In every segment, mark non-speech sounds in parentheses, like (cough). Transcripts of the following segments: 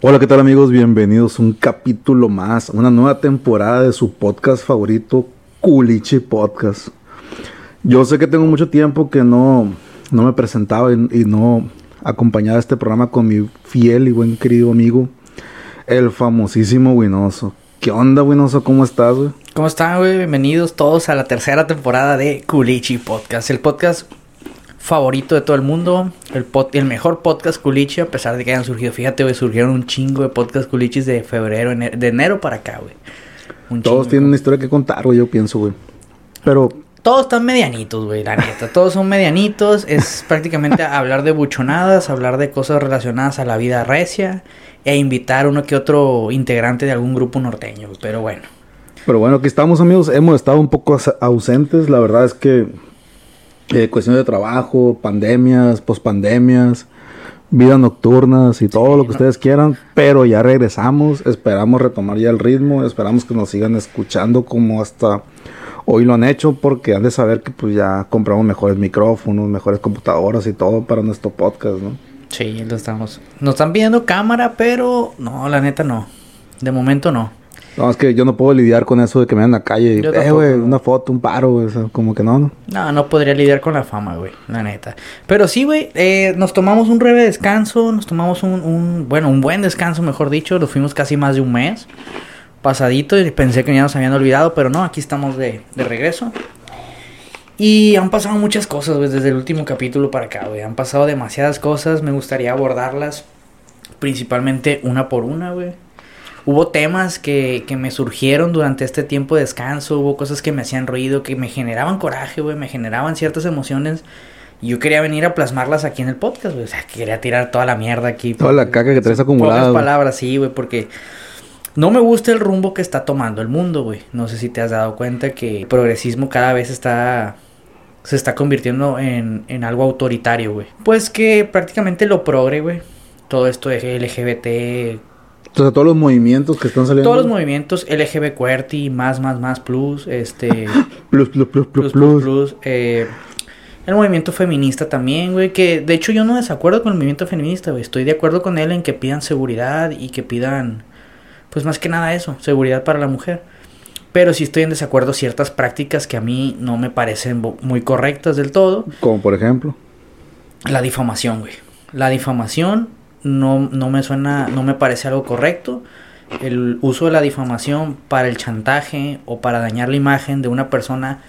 Hola, ¿qué tal amigos? Bienvenidos a un capítulo más, una nueva temporada de su podcast favorito, Culichi Podcast. Yo sé que tengo mucho tiempo que no, no me presentaba y, y no acompañaba este programa con mi fiel y buen querido amigo, el famosísimo Winoso. ¿Qué onda, Winoso? ¿Cómo estás, güey? ¿Cómo están, güey? Bienvenidos todos a la tercera temporada de Culichi Podcast, el podcast favorito de todo el mundo, el, pod- el mejor podcast culichi, a pesar de que hayan surgido. Fíjate, güey, surgieron un chingo de podcast culichis de febrero, ene- de enero para acá, güey. Un Todos chingo. tienen una historia que contar, güey, yo pienso, güey. Pero Todos están medianitos, güey, la neta. Todos son medianitos. Es (laughs) prácticamente hablar de buchonadas, hablar de cosas relacionadas a la vida recia e invitar uno que otro integrante de algún grupo norteño, güey. Pero bueno. Pero bueno, aquí estamos amigos, hemos estado un poco aus- ausentes, la verdad es que eh, cuestiones de trabajo, pandemias, pospandemias, vidas nocturnas y todo lo que no. ustedes quieran, pero ya regresamos, esperamos retomar ya el ritmo, esperamos que nos sigan escuchando como hasta hoy lo han hecho, porque han de saber que pues ya compramos mejores micrófonos, mejores computadoras y todo para nuestro podcast, ¿no? Sí, lo estamos. Nos están pidiendo cámara, pero no, la neta no. De momento no. No, es que yo no puedo lidiar con eso de que me vean en la calle y, eh, güey, no. una foto, un paro, güey, o sea, como que no, no. No, no podría lidiar con la fama, güey, la neta. Pero sí, güey, eh, nos tomamos un breve descanso, nos tomamos un, un, bueno, un buen descanso, mejor dicho. Nos fuimos casi más de un mes pasadito y pensé que ya nos habían olvidado, pero no, aquí estamos de, de regreso. Y han pasado muchas cosas, güey, desde el último capítulo para acá, güey. Han pasado demasiadas cosas, me gustaría abordarlas principalmente una por una, güey. Hubo temas que, que me surgieron durante este tiempo de descanso, hubo cosas que me hacían ruido, que me generaban coraje, güey, me generaban ciertas emociones. Y yo quería venir a plasmarlas aquí en el podcast, güey. O sea, quería tirar toda la mierda aquí. Toda la caca que traes acumulada, Pocas palabras, sí, güey, porque no me gusta el rumbo que está tomando el mundo, güey. No sé si te has dado cuenta que el progresismo cada vez está se está convirtiendo en, en algo autoritario, güey. Pues que prácticamente lo progre, güey. Todo esto de LGBT, O sea, todos los movimientos que están saliendo. todos los movimientos LGBT QWERTY, más, más, más, plus, este, (laughs) Plus, plus, plus, plus, plus, plus, eh, el movimiento feminista también, güey, que de hecho yo no desacuerdo con el movimiento feminista, güey, estoy de acuerdo con él en que pidan seguridad y que pidan, pues más que nada eso, seguridad para la mujer. Pero sí estoy en desacuerdo ciertas prácticas que a mí no me parecen muy correctas del todo. Como por ejemplo. La difamación, güey. La difamación no, no me suena, no me parece algo correcto. El uso de la difamación para el chantaje o para dañar la imagen de una persona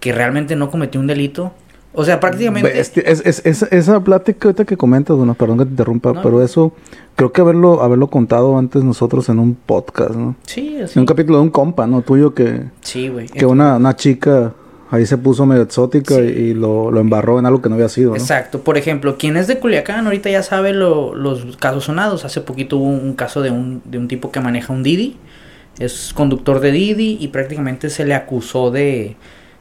que realmente no cometió un delito. O sea, prácticamente... Bestia, es, es- es- esa plática ahorita que comentas, bueno, perdón que te interrumpa, No. pero eso creo que haberlo, haberlo contado antes nosotros en un podcast, ¿no? Sí, así. En un capítulo de un compa, ¿no? Tuyo que, Sí, güey. que una, una chica ahí se puso medio exótica Sí. y, y lo, lo embarró en algo que no había sido, ¿no? Exacto. Por ejemplo, quien es de Culiacán ahorita ya sabe lo- los casos sonados. Hace poquito hubo un, un caso de un, de un tipo que maneja un Didi. Es conductor de Didi y prácticamente se le acusó de,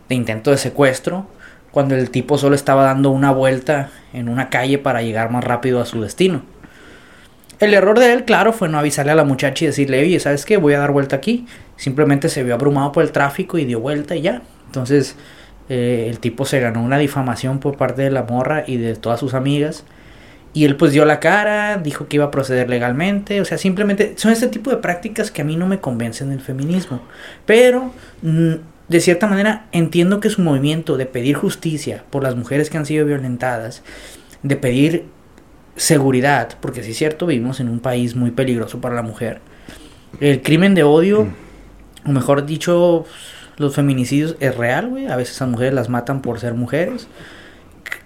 de intento de secuestro cuando el tipo solo estaba dando una vuelta en una calle para llegar más rápido a su destino. El error de él, claro, fue no avisarle a la muchacha y decirle, oye, ¿sabes qué? Voy a dar vuelta aquí. Simplemente se vio abrumado por el tráfico y dio vuelta y ya. Entonces, eh, el tipo se ganó una difamación por parte de la morra y de todas sus amigas. Y él pues dio la cara, dijo que iba a proceder legalmente. O sea, simplemente son este tipo de prácticas que a mí no me convencen del feminismo. Pero, mm, de cierta manera, entiendo que su movimiento de pedir justicia por las mujeres que han sido violentadas, de pedir seguridad, porque sí es cierto, vivimos en un país muy peligroso para la mujer. El crimen de odio, o mejor dicho, los feminicidios es real, güey. A veces a mujeres las matan por ser mujeres.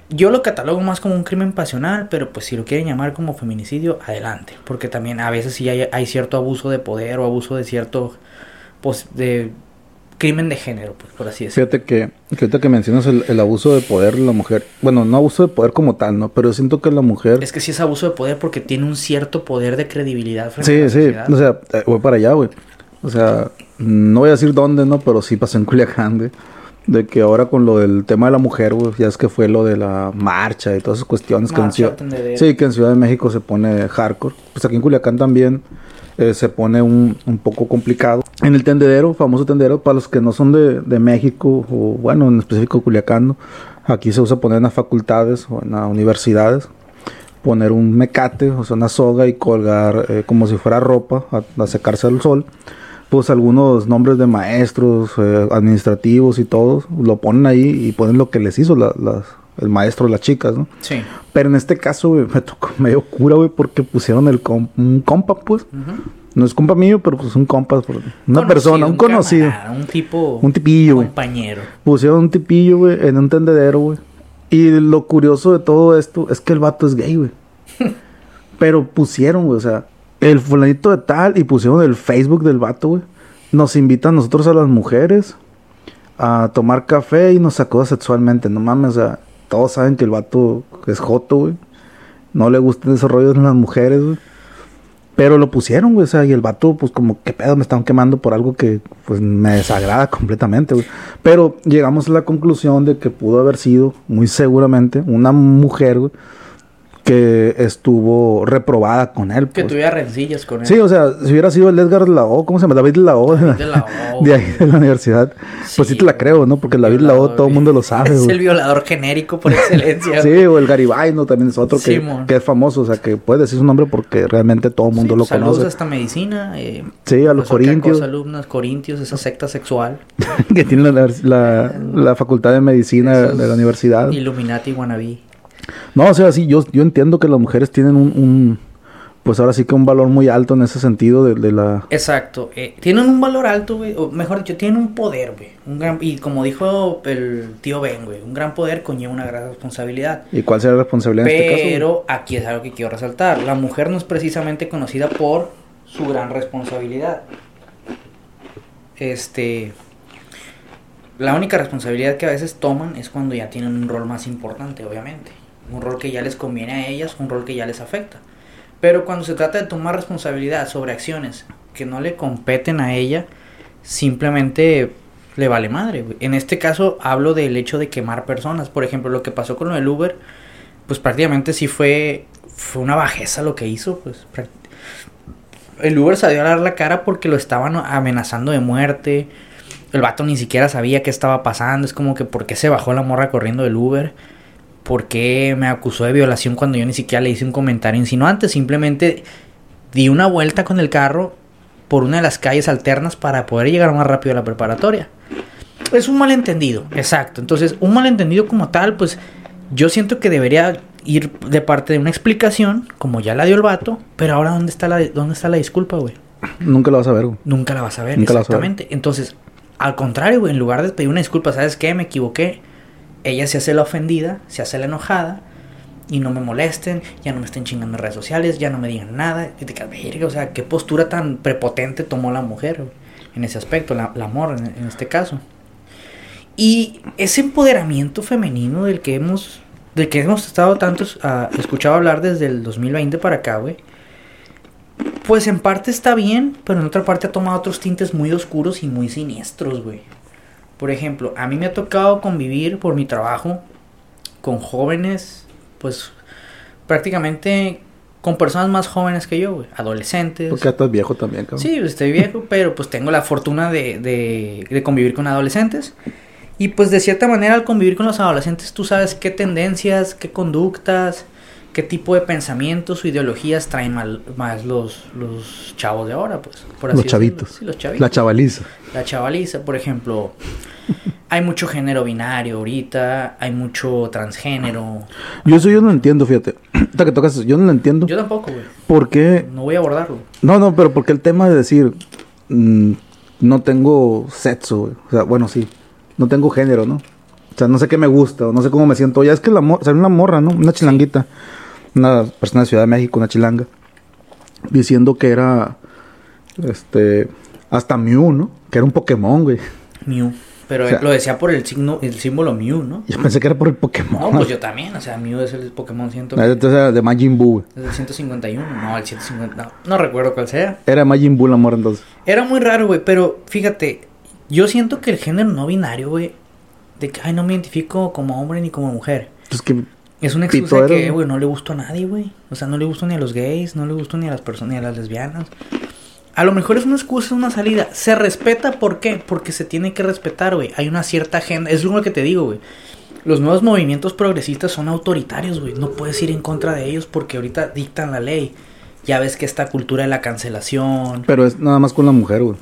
Yo lo catalogo más como un crimen pasional, pero pues si lo quieren llamar como feminicidio, adelante. Porque también a veces sí hay, hay cierto abuso de poder o abuso de cierto pues, de crimen de género, pues, por así decirlo. Fíjate que, ahorita que mencionas el, el abuso de poder de la mujer, bueno, no abuso de poder como tal, ¿no? Pero siento que la mujer... Es que sí es abuso de poder porque tiene un cierto poder de credibilidad frente a Sí, la sí, o sea, eh, voy para allá, güey. O sea, no voy a decir dónde, ¿no? Pero sí pasó en (laughs) Culiacán, güey. De que ahora con lo del tema de la mujer, güey, ya es que fue lo de la marcha y todas esas cuestiones que en Marcha, Ciudad... tendedero. Sí, que en Ciudad de México se pone hardcore. Pues aquí en Culiacán también eh, se pone un, un poco complicado. En el tendedero, famoso tendedero, para los que no son de, de México, o bueno, en específico Culiacán, ¿no? aquí se usa poner en las facultades o en las universidades poner un mecate, o sea, una soga y colgar eh, como si fuera ropa a, a secarse al sol. Pues algunos nombres de maestros, eh, administrativos y todos, lo ponen ahí y ponen lo que les hizo la- las- el maestro, las chicas, ¿no? Sí. Pero en este caso, güey, (laughs) me tocó medio cura, güey, porque pusieron el un compa, pues. No es compa mío, pero pues un compa, una Conocido, persona, un conocido. camarada, un tipo. Un tipillo, compañero. Pusieron un tipillo, güey, en un tendedero, güey. Y lo curioso de todo esto es que el vato es gay, güey. (laughs) Pero pusieron, güey, o sea, el fulanito de tal y pusieron el Facebook del vato, güey. Nos invitan nosotros a las mujeres a tomar café y nos acosa sexualmente. No mames, o sea, todos saben que el vato es joto, güey. No le gustan esos rollos en las mujeres, güey. Pero lo pusieron, güey, o sea, y el vato, pues como, ¿qué pedo? Me están quemando por algo que, pues, me desagrada completamente, güey. Pero llegamos a la conclusión de que pudo haber sido, muy seguramente, una mujer, güey, que estuvo reprobada con él. Que pues. tuviera rencillas con él. Sí, o sea, si hubiera sido el Edgar Lao, ¿cómo se llama? David Lao, David de la O, de ahí de la universidad. pues sí Sí, te la creo, ¿no? Porque David Lao todo el mundo lo sabe, Es el güey. violador genérico por (laughs) excelencia. Sí, o el Garibay, ¿no? También es otro que, Simón. que es famoso, o sea, que puede decir su nombre porque realmente todo el mundo Sí, lo saludos conoce. hasta medicina. Eh, Sí, a los que corintios. acosa alumnos, corintios, esa secta sexual. (laughs) que tiene la, la- la facultad de medicina Esos de la universidad. Illuminati wannabe. No, o sea, sí, yo, yo entiendo que las mujeres tienen un, un- pues ahora sí que un valor muy alto en ese sentido de, de la... Exacto. eh, tienen un valor alto, güey. O mejor dicho, tienen un poder, güey. Un gran, y como dijo el tío Ben, güey. Un gran poder conlleva una gran responsabilidad. ¿Y cuál será la responsabilidad en este caso? Pero aquí es algo que quiero resaltar. La mujer no es precisamente conocida por su gran responsabilidad. Este. La única responsabilidad que a veces toman es cuando ya tienen un rol más importante, obviamente. Un rol que ya les conviene a ellas, un rol que ya les afecta. Pero cuando se trata de tomar responsabilidad sobre acciones que no le competen a ella, simplemente le vale madre. En este caso hablo del hecho de quemar personas. Por ejemplo, lo que pasó con del Uber, pues prácticamente sí fue, fue una bajeza lo que hizo. Pues el Uber salió a dar la cara porque lo estaban amenazando de muerte. El vato ni siquiera sabía qué estaba pasando. Es como que por qué se bajó la morra corriendo del Uber. ¿Por qué me acusó de violación cuando yo ni siquiera le hice un comentario insinuante? Simplemente di una vuelta con el carro por una de las calles alternas para poder llegar más rápido a la preparatoria. Es un malentendido, exacto. Entonces, un malentendido como tal, pues yo siento que debería ir de parte de una explicación, como ya la dio el vato, pero ahora ¿dónde está la, dónde está la disculpa, güey? Nunca lo vas a ver, güey. Nunca la vas a ver, Nunca la vas a ver. exactamente. Entonces, al contrario, güey, en lugar de pedir una disculpa, ¿sabes qué? Me equivoqué. Ella se hace la ofendida, se hace la enojada y no me molesten, ya no me estén chingando en redes sociales, ya no me digan nada. Y te o sea, qué postura tan prepotente tomó la mujer en ese aspecto, la, amor en, en este caso. Y ese empoderamiento femenino del que hemos, del que hemos estado tantos ah, escuchado hablar desde el 2020 para acá, güey. Pues en parte está bien, pero en otra parte ha tomado otros tintes muy oscuros y muy siniestros, güey. Por ejemplo, a mí me ha tocado convivir por mi trabajo con jóvenes, pues prácticamente con personas más jóvenes que yo, güey. Adolescentes. Porque ya estás viejo también, cabrón. Sí, estoy viejo, (laughs) pero pues tengo la fortuna de, de, de convivir con adolescentes. Y pues de cierta manera al convivir con los adolescentes tú sabes qué tendencias, qué conductas, qué tipo de pensamientos o ideologías traen mal- más los, los chavos de ahora, pues. Por Los chavitos. Sí, los chavitos. La chavaliza. La chavaliza, por ejemplo. Hay mucho género binario ahorita, hay mucho transgénero. Yo eso yo no entiendo, fíjate. (clears throat) Ahorita que tocas eso, yo no lo entiendo. Yo tampoco, güey. ¿Por qué? No voy a abordarlo. No, no, pero porque el tema de decir mm, no tengo sexo, güey. O sea, bueno, sí. No tengo género, ¿no? O sea, no sé qué me gusta, o no sé cómo me siento. Ya es que la mor salió una morra, ¿no? Una chilanguita. Una persona de Ciudad de México, una chilanga. Diciendo que era. Este. Hasta Mew, ¿no? Que era un Pokémon, güey. Mew. Pero O sea- lo decía por el signo, el símbolo Mew, ¿no? Yo pensé que era por el Pokémon. No, pues yo también. O sea, Mew es el Pokémon ciento... Entonces era de Majin Buu, güey. Es el 151. No, el 150. No, no recuerdo cuál sea. Era Majin Buu la morra entonces. Era muy raro, güey. Pero fíjate, yo siento que el género no binario, güey, de que, ay, no me identifico como hombre ni como mujer. Pues que. Es una excusa que, güey, no le gustó a nadie, güey. O sea, no le gustó ni a los gays, no le gustó ni a las personas, ni a las lesbianas. A lo mejor es una excusa, es una salida. Se respeta, ¿por qué? Porque se tiene que respetar, güey. Hay una cierta agenda. Es lo que te digo, güey. Los nuevos movimientos progresistas son autoritarios, güey. No puedes ir en contra de ellos porque ahorita dictan la ley. Ya ves que esta cultura de la cancelación Pero es nada más con la mujer, güey.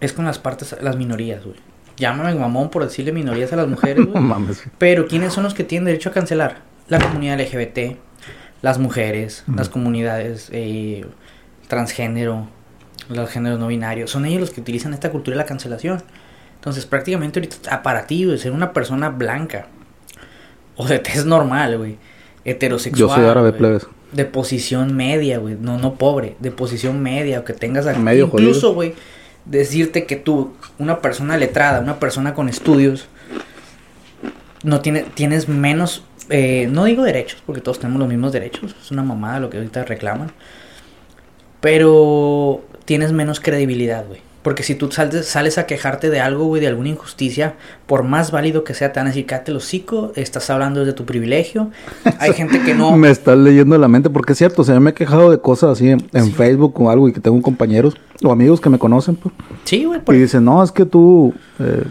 es con las partes, las minorías, güey. Llámame mamón por decirle minorías a las mujeres, (laughs) No mames. Pero ¿quiénes son los que tienen derecho a cancelar? La comunidad LGBT, las mujeres, las comunidades eh, transgénero, los géneros no binarios. Son ellos los que utilizan esta cultura de la cancelación. Entonces, prácticamente ahorita, ah, para ti, güey, ser una persona blanca o de tez normal, güey, heterosexual. Yo soy árabe, plebes. De posición media, güey, no, no pobre, de posición media, o que tengas Medio incluso, güey, decirte que tú, una persona letrada, una persona con estudios, no tiene, tienes menos, eh, no digo derechos, porque todos tenemos los mismos derechos, es una mamada lo que ahorita reclaman, pero tienes menos credibilidad, güey. Porque si tú sales, sales a quejarte de algo, güey, de alguna injusticia, por más válido que sea, te van a decir, cállate el hocico, estás hablando desde tu privilegio. (laughs) Hay gente que no... (laughs) Me estás leyendo la mente porque es cierto, o sea, yo me he quejado de cosas así en, en Sí. Facebook o algo y que tengo compañeros o amigos que me conocen, pues. Sí, güey, por Y dicen, no, es que tú, eh,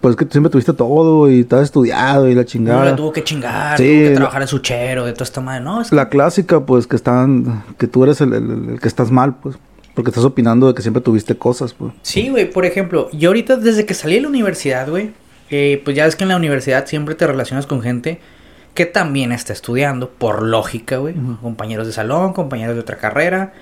pues que tú siempre tuviste todo y estás estudiado y la No chingada. le tuvo que chingar, Sí, tuvo que trabajar de suchero, de toda esta madre. No, es que- La clásica, pues, que están, que tú eres el, el- el que estás mal, pues, porque estás opinando de que siempre tuviste cosas, pues. Sí, güey, por ejemplo, yo ahorita desde que salí de la universidad, güey, eh, pues ya ves que en la universidad siempre te relacionas con gente que también está estudiando, por lógica, güey. Compañeros de salón, compañeros de otra carrera.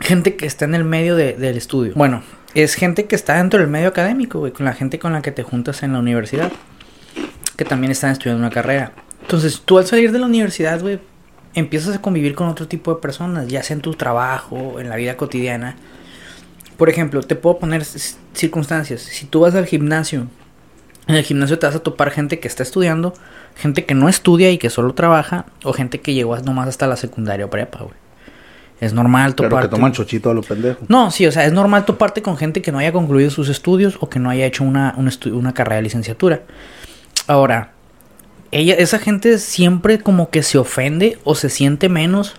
Gente que está en el medio de- del estudio. Bueno, es gente que está dentro del medio académico, güey, con la gente con la que te juntas en la universidad. Que también están estudiando una carrera. Entonces, tú al salir de la universidad, güey, empiezas a convivir con otro tipo de personas, ya sea en tu trabajo, en la vida cotidiana. Por ejemplo, te puedo poner circunstancias. Si tú vas al gimnasio, en el gimnasio te vas a topar gente que está estudiando, gente que no estudia y que solo trabaja, o gente que llegó nomás hasta la secundaria o prepa, güey. Es normal toparte. que toman chochito a lo pendejo. No, sí, o sea, es normal toparte con gente que no haya concluido sus estudios o que no haya hecho una carrera de licenciatura. Ahora, ella, esa gente siempre como que se ofende o se siente menos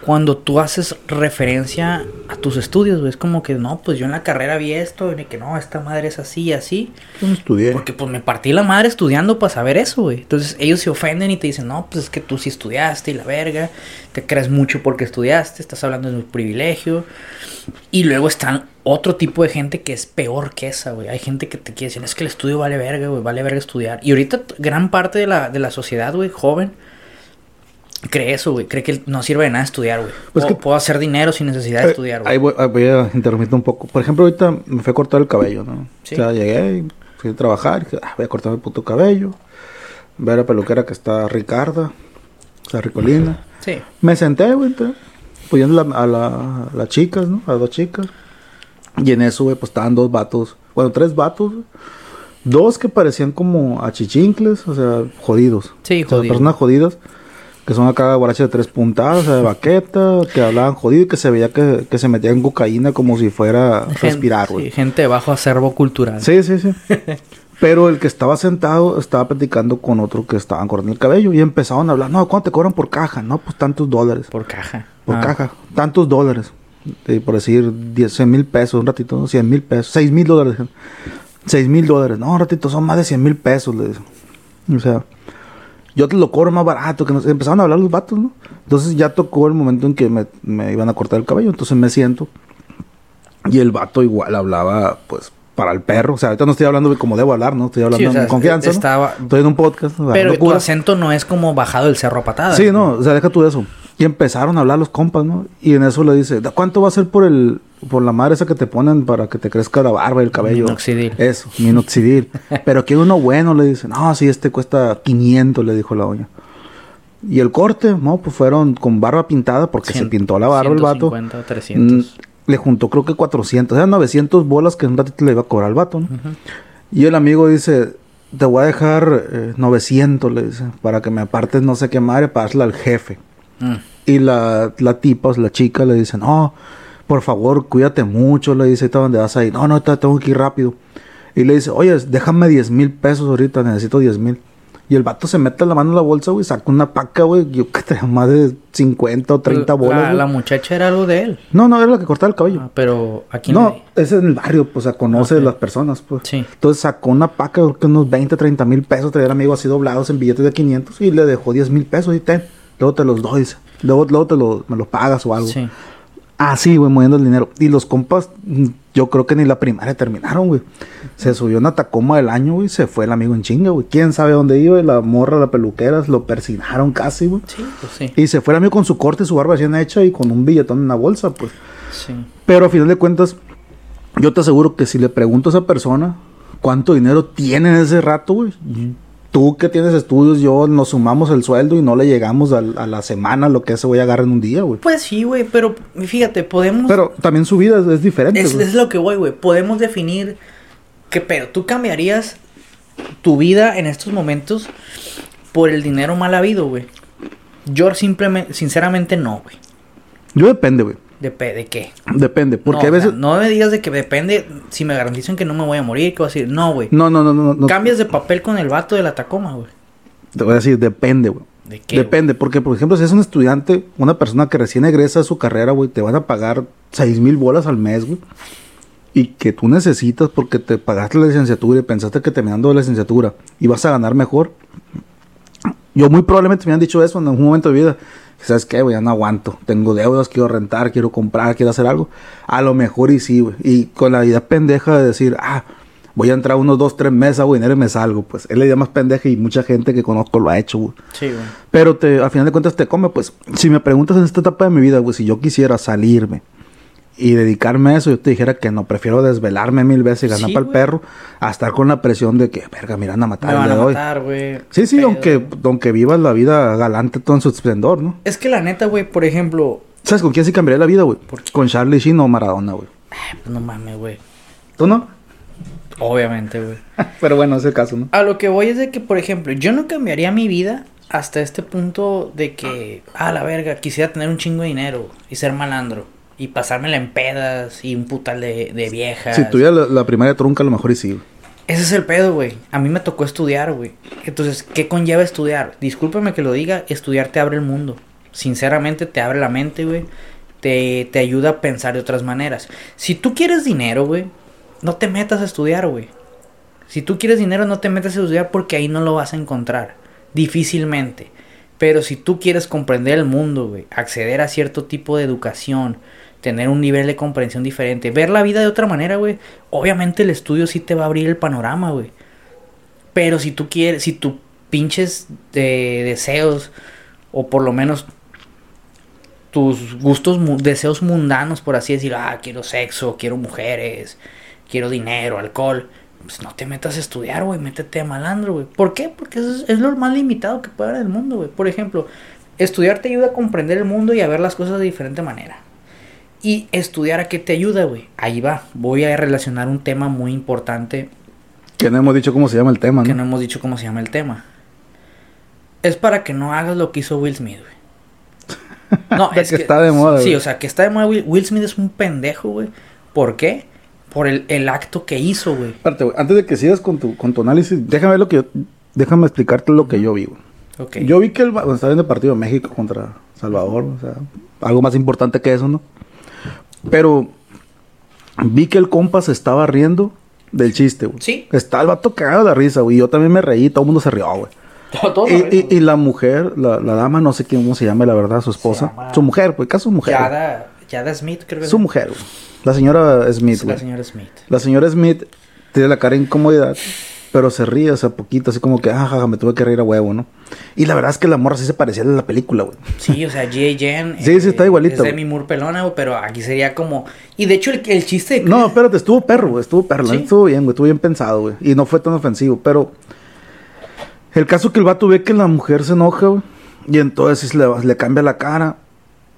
cuando tú haces referencia a tus estudios, güey. Es como que, no, pues yo en la carrera vi esto, y que no, esta madre es así y así. Yo no estudié. Porque pues me partí la madre estudiando para saber eso, güey. Entonces ellos se ofenden y te dicen, no, pues es que tú sí estudiaste y la verga. Te crees mucho porque estudiaste, estás hablando de un privilegio. Y luego están otro tipo de gente que es peor que esa, güey. Hay gente que te quiere decir, es que el estudio vale verga, güey, vale verga estudiar. Y ahorita gran parte de la, de la sociedad, güey, joven, cree eso, güey. Cree que no sirve de nada estudiar, güey. Pues que- puedo hacer dinero sin necesidad de Eh, estudiar, Ahí güey. voy, ahí voy a interrumpirte un poco. Por ejemplo, ahorita me fui a cortar el cabello, ¿no? Sí. O sea, llegué y fui a trabajar. Y dije, ah, voy a cortar el puto cabello. Ver a la peluquera que está Ricarda. Está Ricolina. Sí. Me senté, güey, poniendo la- a, la, a las chicas, ¿no? A las dos chicas. Y en eso, güey, pues estaban dos vatos. Bueno, tres vatos. güey. Dos que parecían como achichincles, o sea, jodidos. Sí, O sea, jodido. personas jodidas. Que son acá guaraches de tres puntadas, de baqueta, que hablaban jodido y que se veía que, que se metían cocaína como si fuera Gen- respirar, sí, güey. gente de bajo acervo cultural. Sí, sí, sí. (laughs) Pero el que estaba sentado estaba platicando con otro que estaban cortando el cabello y empezaron a hablar, no, ¿cuánto te cobran por caja? No, pues tantos dólares. Por caja. Por Ah. caja, tantos dólares. Eh, por decir 10 mil pesos, un ratito, 100 mil pesos, 6 mil dólares. 6 mil dólares, no, un ratito, son más de 100 mil pesos, le dicen. O sea, yo te lo cobro más barato. que no sé. Empezaron a hablar los vatos, ¿no? Entonces ya tocó el momento en que me, me iban a cortar el cabello, entonces me siento. Y el vato igual hablaba, pues, para el perro. O sea, ahorita no estoy hablando de como debo hablar, ¿no? Estoy hablando Sí, o sea, en confianza. ¿no? estaba- Estoy en un podcast. Pero tu acento no es como bajado del cerro a patadas. Sí, no, o sea, deja tú de eso. Y empezaron a hablar los compas, ¿no? Y en eso le dice, "¿Da- ¿cuánto va a ser por el por la madre esa que te ponen para que te crezca la barba y el cabello? Minoxidil. Eso, minoxidil. (laughs) Pero que uno bueno, le dice, no, sí, este cuesta 500, le dijo la doña. Y el corte, no, pues fueron con barba pintada porque se pintó la barba el vato. 150 o 300. Mm, le juntó creo que 400, eran 900 bolas que en un ratito le iba a cobrar al vato, ¿no? Y el amigo dice, te voy a dejar eh, 900, le dice, para que me apartes no sé qué madre, para darle al jefe. Mm. Y la, la tipa, o sea, la chica le dice, no, por favor, cuídate mucho, le dice, ¿ahorita dónde vas a ir? No, no, tengo que ir rápido. Y le dice, oye, déjame 10 mil pesos ahorita, necesito 10 mil. Y el vato se mete la mano en la bolsa, güey, saca una paca, güey. Yo que traía más de 50 o 30 bolas, la, la muchacha era algo de él. No, no, era la que cortaba el cabello. Ah, pero aquí no, es en el barrio, pues, o sea, conoce Ok. las personas, pues. Sí. Entonces sacó una paca, creo que unos 20, 30 mil pesos, traía amigos así doblados en billetes de 500 y le dejó 10 mil pesos y ten, luego te los doy, dice. Luego, luego te lo, me los pagas o algo. Sí. Así, güey, moviendo el dinero. Y los compas, mm, yo creo que ni la primaria terminaron, güey. Se subió una Tacoma del año, güey, se fue el amigo en chinga, güey. ¿Quién sabe dónde iba? La morra, la peluquera, lo persinaron casi, güey. Sí, pues sí. Y se fue el amigo con su corte su barba recién hecha y con un billetón en la bolsa, pues. Sí. Pero a final de cuentas, yo te aseguro que si le pregunto a esa persona cuánto dinero tiene en ese rato, güey. Tú que tienes estudios, yo nos sumamos el sueldo y no le llegamos al- a, la semana lo que ese güey agarra en un día, güey. Pues sí, güey, pero fíjate, podemos... Pero también su vida es, es diferente, es, es lo que voy, güey. Podemos definir que, pero tú cambiarías tu vida en estos momentos por el dinero mal habido, güey. Yo simplemente, sinceramente no, güey. Yo depende, güey. ¿De, pe- ¿De qué? Depende, porque no, a o sea, veces... no me digas de que depende si me garantizan que no me voy a morir, que voy a decir, no, güey. No, no, no, no, no. Cambias de papel con el vato de la Tacoma, güey. Te voy a decir, depende, güey. ¿De qué? Depende, porque por ejemplo, si es un estudiante, una persona que recién egresa de su carrera, güey, te van a pagar seis mil bolas al mes, güey. Y que tú necesitas porque te pagaste la licenciatura y pensaste que terminando la licenciatura ibas a ganar mejor. Yo muy probablemente me han dicho eso en algún momento de vida. ¿Sabes qué, güey? Ya no aguanto. Tengo deudas, quiero rentar, quiero comprar, quiero hacer algo. A lo mejor y sí, güey. Y con la idea pendeja de decir, ah, voy a entrar unos dos, tres meses, güey, y me salgo. Pues es la idea más pendeja y mucha gente que conozco lo ha hecho, güey. Sí, güey. Pero te, al final de cuentas te come, pues. Si me preguntas en esta etapa de mi vida, güey, si yo quisiera salirme y dedicarme a eso, yo te dijera que no, prefiero desvelarme mil veces y ganar Sí, para el perro, a estar con la presión de que, verga, me a matar Me van a matar, güey. Sí, sí, aunque, aunque vivas la vida galante todo en su esplendor, ¿no? Es que la neta, güey, por ejemplo... ¿Sabes con quién sí cambiaría la vida, güey? Con Charlie Sheen o Maradona, güey. ay, pues no mames, güey. ¿Tú no? Obviamente, güey. (laughs) Pero bueno, ese caso, ¿no? A lo que voy es de que, por ejemplo, yo no cambiaría mi vida hasta este punto de que, ah, la verga, quisiera tener un chingo de dinero y ser malandro y pasármela en pedas y un putal de, de viejas. Si tuviera la, la primaria trunca, a lo mejor y sí. Ese es el pedo, güey. A mí me tocó estudiar, güey. Entonces, ¿qué conlleva estudiar? Discúlpame que lo diga, estudiar te abre el mundo. Sinceramente, te abre la mente, güey. Te, te ayuda a pensar de otras maneras. Si tú quieres dinero, güey, no te metas a estudiar, güey. Si tú quieres dinero, no te metas a estudiar porque ahí no lo vas a encontrar. Difícilmente. Pero si tú quieres comprender el mundo, güey, acceder a cierto tipo de educación, tener un nivel de comprensión diferente, ver la vida de otra manera, güey, obviamente el estudio sí te va a abrir el panorama, güey. Pero si tú quieres, si tu pinches eh, deseos, o por lo menos tus gustos, deseos mundanos, por así decirlo, ah, quiero sexo, quiero mujeres, quiero dinero, alcohol, pues no te metas a estudiar, güey, métete a malandro, güey. ¿Por qué? Porque eso es, es lo más limitado que puede haber en el mundo, güey. Por ejemplo, estudiar te ayuda a comprender el mundo y a ver las cosas de diferente manera. Y estudiar a qué te ayuda, güey. Ahí va. Voy a relacionar un tema muy importante Que no hemos dicho cómo se llama el tema, que ¿no? no hemos dicho cómo se llama el tema. Es para que no hagas lo que hizo Will Smith, güey. (laughs) No, De que está de moda, Sí, güey. o sea, que está de moda. Will, Will Smith es un pendejo, güey. ¿Por qué? Por el, el acto que hizo, güey. Espérate, güey, antes de que sigas con tu, con tu análisis, déjame ver lo que yo, déjame explicarte lo que yo vi, güey. Ok. Yo vi que el, cuando estaba viendo el partido de México contra Salvador, o sea, algo más importante que eso, ¿no? Pero vi que el compa se estaba riendo del chiste, güey. Sí. Estaba el vato cagado de la risa, güey. Yo también me reí, todo el mundo se rió, güey. (laughs) Y, y- y la mujer, la, la dama, no sé cómo se llama, la verdad, su esposa. llama- Su mujer, pues, caso su mujer. güey. Yada, Yada Smith, creo que Su mujer, güey. La señora Smith, Es la güey. señora Smith. La señora Smith tiene la cara de incomodidad, pero se ríe, o sea, poquito, así como que, ah, me tuve que reír a huevo, ¿no? Y la verdad es que la morra sí se parecía a la película, güey. Sí, o sea, G.A. Jen. (laughs) Sí, sí, está igualito, Es güey. Demi Moore pelona, güey, pero aquí sería como... Y de hecho, el, el chiste... de- No, espérate, estuvo perro, güey, estuvo perro, Sí. estuvo bien, güey, estuvo bien pensado, güey. Y no fue tan ofensivo, pero el caso que el vato ve que la mujer se enoja, güey, y entonces le, le cambia la cara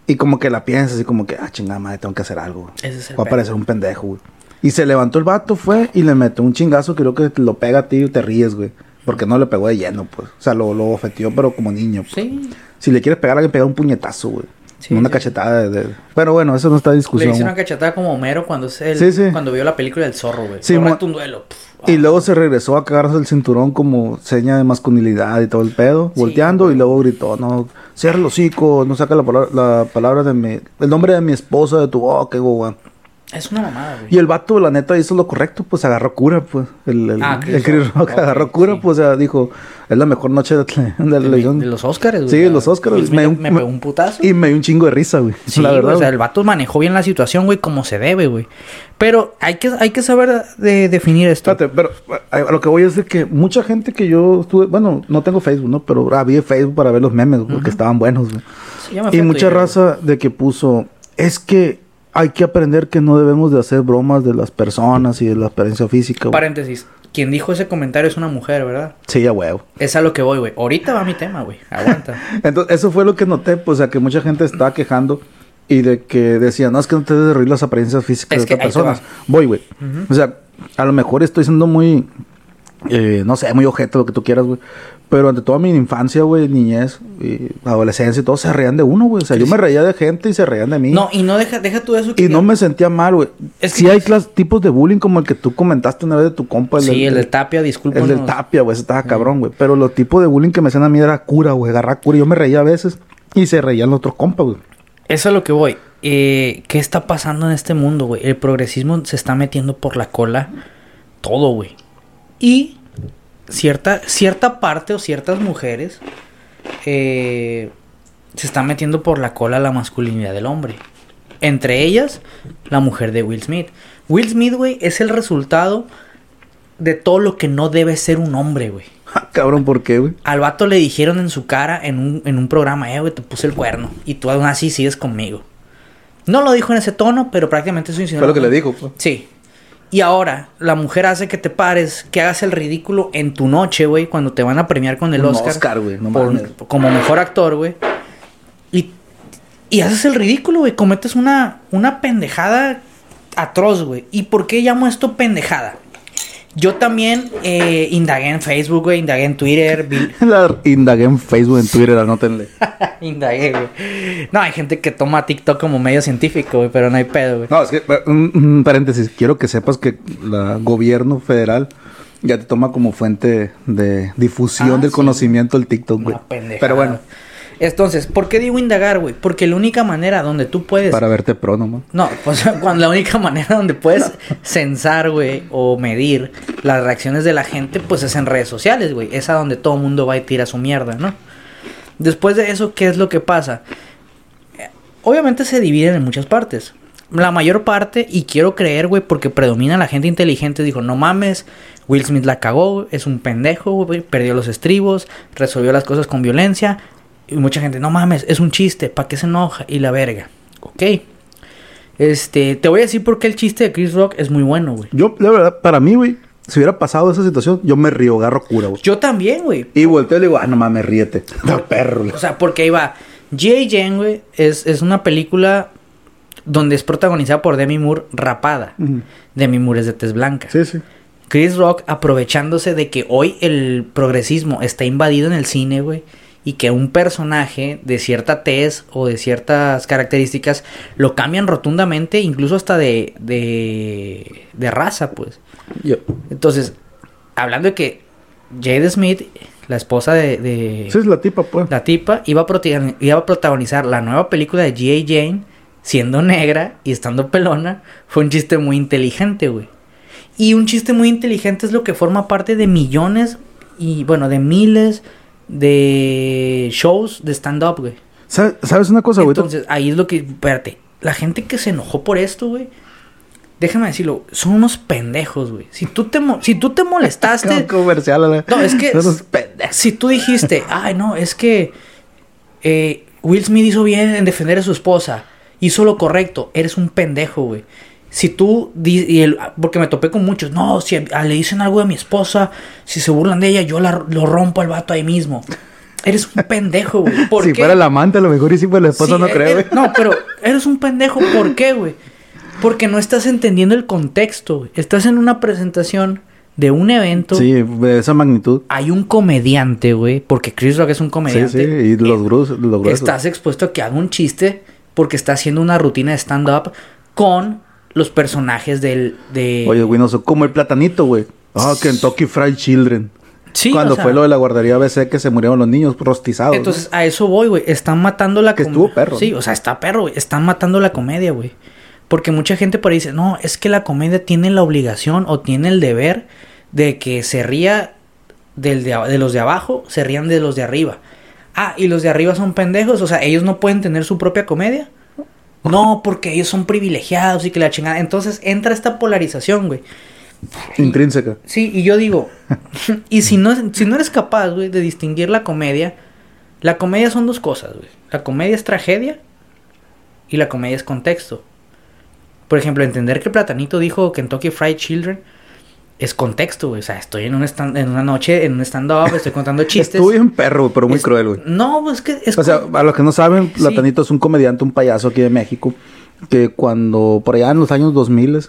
y como que la piensa, así como que, ah, chingada madre, tengo que hacer algo. Ese es el Va a parecer un pendejo, güey. Y se levantó el vato, fue y le metió un chingazo, creo que lo pega a ti y te ríes, güey. Porque no le pegó de lleno, pues. O sea, lo, lo ofetió, pero como niño. pues. Sí. Si le quieres pegar a alguien, pega un puñetazo, güey. Sí, una sí. cachetada de, de- Pero bueno, eso no está en Le discusión. hice una cachetada como Homero cuando, es el- Sí, cuando vio la película del zorro, güey. Sí, un duelo. Pff, Y ah. luego se regresó a cagarse el cinturón como seña de masculinidad y todo el pedo, volteando güey. y luego gritó, no, cierra el hocico, no saca la palabra, la palabra de mi, el nombre de mi esposa de tu boca, güey. Es una mamada, güey. Y el vato, la neta, hizo lo correcto, pues agarró cura, pues. El, el, Ah, el Chris Rock. Agarró cura, sí. pues, o sea, dijo, es la mejor noche de, de la de, de los Oscars, güey. Sí, los Oscars. Me- me, me- pegó un putazo. Y me dio un chingo de risa, güey. Sí, la güey, verdad. o sea, el vato manejó bien la situación, güey, como se debe, güey. Pero hay que, hay que saber de definir esto. Espérate, pero a lo que voy es de que mucha gente que yo estuve, bueno, no tengo Facebook, ¿no? Pero había Facebook para ver los memes, güey, porque estaban buenos, güey. Sí, ya me fui Y mucha raza de que puso, es que hay que aprender que no debemos de hacer bromas de las personas y de la apariencia física. Paréntesis. Quien dijo ese comentario es una mujer, ¿verdad? Sí, a huevo. Es a lo que voy, güey. Ahorita va mi tema, güey. Aguanta. (laughs) Entonces, eso fue lo que noté, pues, o sea, que mucha gente estaba quejando y de que decía, no, es que no te debes de reír las apariencias físicas Es de otras personas. Voy, güey. O sea, a lo mejor estoy siendo muy, eh, no sé, muy objeto, lo que tú quieras, güey. Pero ante toda mi infancia, güey, niñez, y adolescencia y todo, se reían de uno, güey. O sea, yo me reía de gente y se reían de mí. No, y no deja, deja tú eso que. Y no me sentía mal, güey. Es que- sí hay clas- tipos de bullying como el que tú comentaste una vez de tu compa. Sí, el del del Tapia, disculpa. el del Tapia, güey, ese estaba cabrón, güey. Pero los tipos de bullying que me hacían a mí era cura, güey, agarrar cura. Yo me reía a veces y se reían los otros compas, güey. Eso es lo que voy. Eh, ¿Qué está pasando en este mundo, güey? El progresismo se está metiendo por la cola todo, güey. Y cierta, cierta parte o ciertas mujeres eh, se están metiendo por la cola la masculinidad del hombre. Entre ellas, la mujer de Will Smith. Will Smith, güey, es el resultado de todo lo que no debe ser un hombre, güey. Ja, (laughs) cabrón, ¿por qué, güey? Al vato le dijeron en su cara en un, en un programa, eh, güey, te puse el cuerno. Y tú aún así sigues conmigo. No lo dijo en ese tono, pero prácticamente eso insinuó. Fue lo que le dijo, pues. Sí. Y ahora, la mujer hace que te pares, que hagas el ridículo en tu noche, güey, cuando te van a premiar con el Un Oscar. Oscar, no por- como mejor actor, güey. Y, y haces el ridículo, güey. Cometes una, una pendejada atroz, güey. ¿Y por qué llamo esto pendejada? Yo también eh, indagué en Facebook, güey, indagué en Twitter, vi- (laughs) La indagué en Facebook, en Twitter, anótenle. (laughs) indagué, güey. No, hay gente que toma TikTok como medio científico, güey, pero no hay pedo, güey. No, es que, eh, un, un paréntesis, quiero que sepas que el gobierno federal ya te toma como fuente de difusión Ah, del sí. conocimiento el TikTok, güey. Pero bueno, Entonces, ¿por qué digo indagar, güey? Porque la única manera donde tú puedes... para verte pro nomás. No, pues (laughs) cuando la única manera donde puedes censar, güey, o medir las reacciones de la gente, pues es en redes sociales, güey. Es a donde todo el mundo va y tira su mierda, ¿no? Después de eso, ¿qué es lo que pasa? Obviamente se dividen en muchas partes. La mayor parte, y quiero creer, güey, porque predomina la gente inteligente, dijo, no mames, Will Smith la cagó, es un pendejo, güey, perdió los estribos, resolvió las cosas con violencia. Y mucha gente, no mames, es un chiste, ¿para qué se enoja? Y la verga. Ok. Este, te voy a decir por qué el chiste de Chris Rock es muy bueno, güey. Yo, la verdad, para mí, güey, si hubiera pasado esa situación, yo me río, agarro cura, güey. Yo también, güey. Y volteo y le digo, ah, no mames, ríete. (laughs) No, perro. O sea, porque ahí va. Jane, güey, es, es una película donde es protagonizada por Demi Moore rapada. Demi Moore es de tez blanca. Sí, sí. Chris Rock aprovechándose de que hoy el progresismo está invadido en el cine, güey. Y que un personaje de cierta tez o de ciertas características lo cambian rotundamente, incluso hasta de, de, de raza, pues. Yo- Entonces, hablando de que Jade Smith, la esposa de, de Sí, es la tipa, pues. la tipa, iba a, iba a protagonizar la nueva película de G.A. Jane, siendo negra y estando pelona, fue un chiste muy inteligente, güey. Y un chiste muy inteligente es lo que forma parte de millones y, bueno, de miles de shows de stand-up, güey. ¿Sabes, una cosa, güey? Entonces, ahí es lo que. Espérate. La gente que se enojó por esto, güey. Déjame decirlo. Son unos pendejos, güey. Si tú te, mo- si tú te molestaste. (laughs) Comercial, No, es que. Si tú dijiste, ay, no, es que. eh, Will Smith hizo bien en defender a su esposa. Hizo lo correcto. Eres un pendejo, güey. Si tú. Y el, porque me topé con muchos. No, si a- le dicen algo a mi esposa. Si se burlan de ella, yo la- lo rompo al vato ahí mismo. Eres un pendejo, güey. (laughs) ¿Por Si qué? fuera el amante, a lo mejor y si fuera la esposa, Sí, no eh, creo, eh, güey. No, pero (laughs) eres un pendejo. ¿Por qué, güey? Porque no estás entendiendo el contexto, güey. Estás en una presentación de un evento. Sí, de esa magnitud. Hay un comediante, güey. Porque Chris Rock es un Sí, comediante. sí, y los gruesos, los gruesos. Estás expuesto a que haga un chiste porque está haciendo una rutina de stand-up con los personajes del... De... Oye, güey, no sé, como el platanito, güey. Ah, Kentucky Fried Children. Sí, Cuando o sea, fue lo de la guardería BC que se murieron los niños rostizados. Entonces, a eso voy, güey. Están matando la Que com- estuvo perro, Sí, ¿no? o sea, está perro, güey. Están matando la comedia, güey. Porque mucha gente por ahí dice, no, es que la comedia tiene la obligación o tiene el deber de que se ría del de los de abajo, se rían de los de arriba. Ah, y los de arriba son pendejos, o sea, ellos no pueden tener su propia comedia. No, porque ellos son privilegiados y que la chingada. Entonces entra esta polarización, güey. Intrínseca. Sí, y yo digo, (laughs) y si no, si no eres capaz, güey, de distinguir la comedia, la comedia son dos cosas, güey. La comedia es tragedia y la comedia es contexto. Por ejemplo, entender que Platanito dijo Kentucky Fried Children es contexto, güey. O sea, estoy en, un stand- en una noche, en un stand-up, estoy (laughs) contando chistes. Estuvo bien perro, pero muy Es- cruel, güey. No, pues es que es O sea, a los que no saben, Sí. Platanito es un comediante, un payaso aquí de México, que cuando, por allá en los años 2000,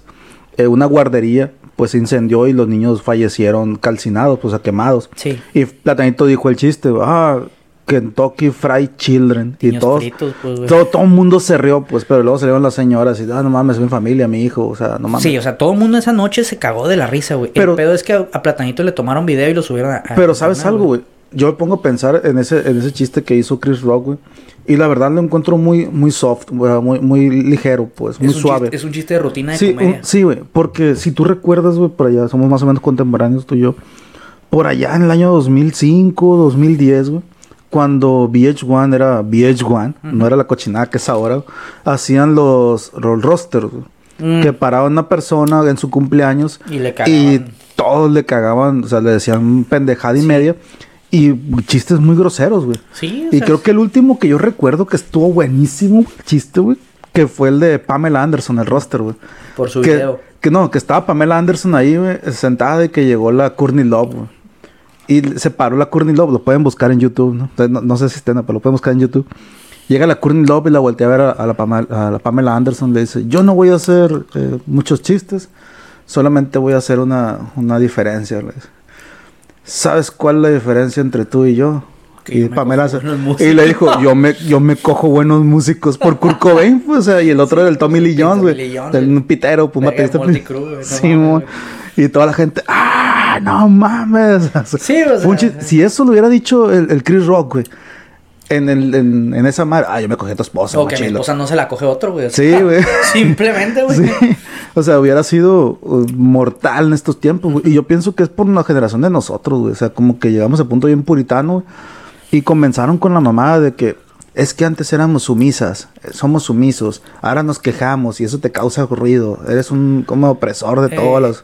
eh, una guardería, pues se incendió y los niños fallecieron calcinados, pues, sea, quemados. Sí. Y Platanito dijo el chiste, ah, Kentucky Fried Children. y todos, fritos, pues, todo, todo el mundo se rió, pues, pero luego salieron las señoras y, ah, no mames, es mi familia, mi hijo, o sea, no mames. Sí, o sea, todo el mundo esa noche se cagó de la risa, güey. Pero- el pedo es que a, a Platanito le tomaron video y lo subieron a... a Pero ¿sabes algo, güey? Yo me pongo a pensar en ese, en ese chiste que hizo Chris Rock, güey. Y la verdad lo encuentro muy, muy soft, güey, muy, muy ligero, pues, muy suave. Chiste, es un chiste de rutina de Sí, comedia. un- sí, güey. Porque si tú recuerdas, güey, por allá, somos más o menos contemporáneos tú y yo. Por allá en el año 2005, 2010, güey. Cuando VH1 era VH1, no era la cochinada que es ahora, hacían los, los rosters. Mm. Que paraba una persona en su cumpleaños Y le y todos le cagaban, o sea, le decían pendejada y media. Y chistes muy groseros, güey. Sí, Y sea, creo que el último que yo recuerdo que estuvo buenísimo, chiste, güey, que fue el de Pamela Anderson, el roster, güey. por su Que, video. que no, que estaba Pamela Anderson ahí, güey, sentada y que llegó la Courtney Love, güey. Y se paró la Courtney Love, lo pueden buscar en YouTube, ¿no? Entonces, no, no sé si estén, pero lo pueden buscar en YouTube. Llega la Courtney Love y la voltea a ver a, a la, Pamela, a la Pamela Anderson, le dice, yo no voy a hacer eh, muchos chistes, solamente voy a hacer una, una diferencia. le dice. ¿Sabes cuál es la diferencia entre tú y yo? Que y Pamela y le dijo, yo me, yo me cojo buenos músicos por Kurt Cobain, pues, o sea, y el otro era el Tommy Lee Jones, güey. Del- pitero, pues, Verga, no Sí, güey. Y toda la gente, ¡ah! No mames. Sí, o sea, si eso lo hubiera dicho el, el Chris Rock, güey, en, el, en, en esa madre, ah, yo me cogí a tu esposa, O que mi machilo". esposa no se la coge otro, güey. o Sí, güey. (laughs) Simplemente, güey. Sí. O sea, hubiera sido uh, mortal en estos tiempos, güey. Y yo pienso que es por una generación de nosotros, güey. O sea, como que llegamos a punto bien puritano, güey. Y comenzaron con la mamada de que es que antes éramos sumisas, eh, somos sumisos, ahora nos quejamos y eso te causa ruido. Eres un como opresor de Eh. todas las.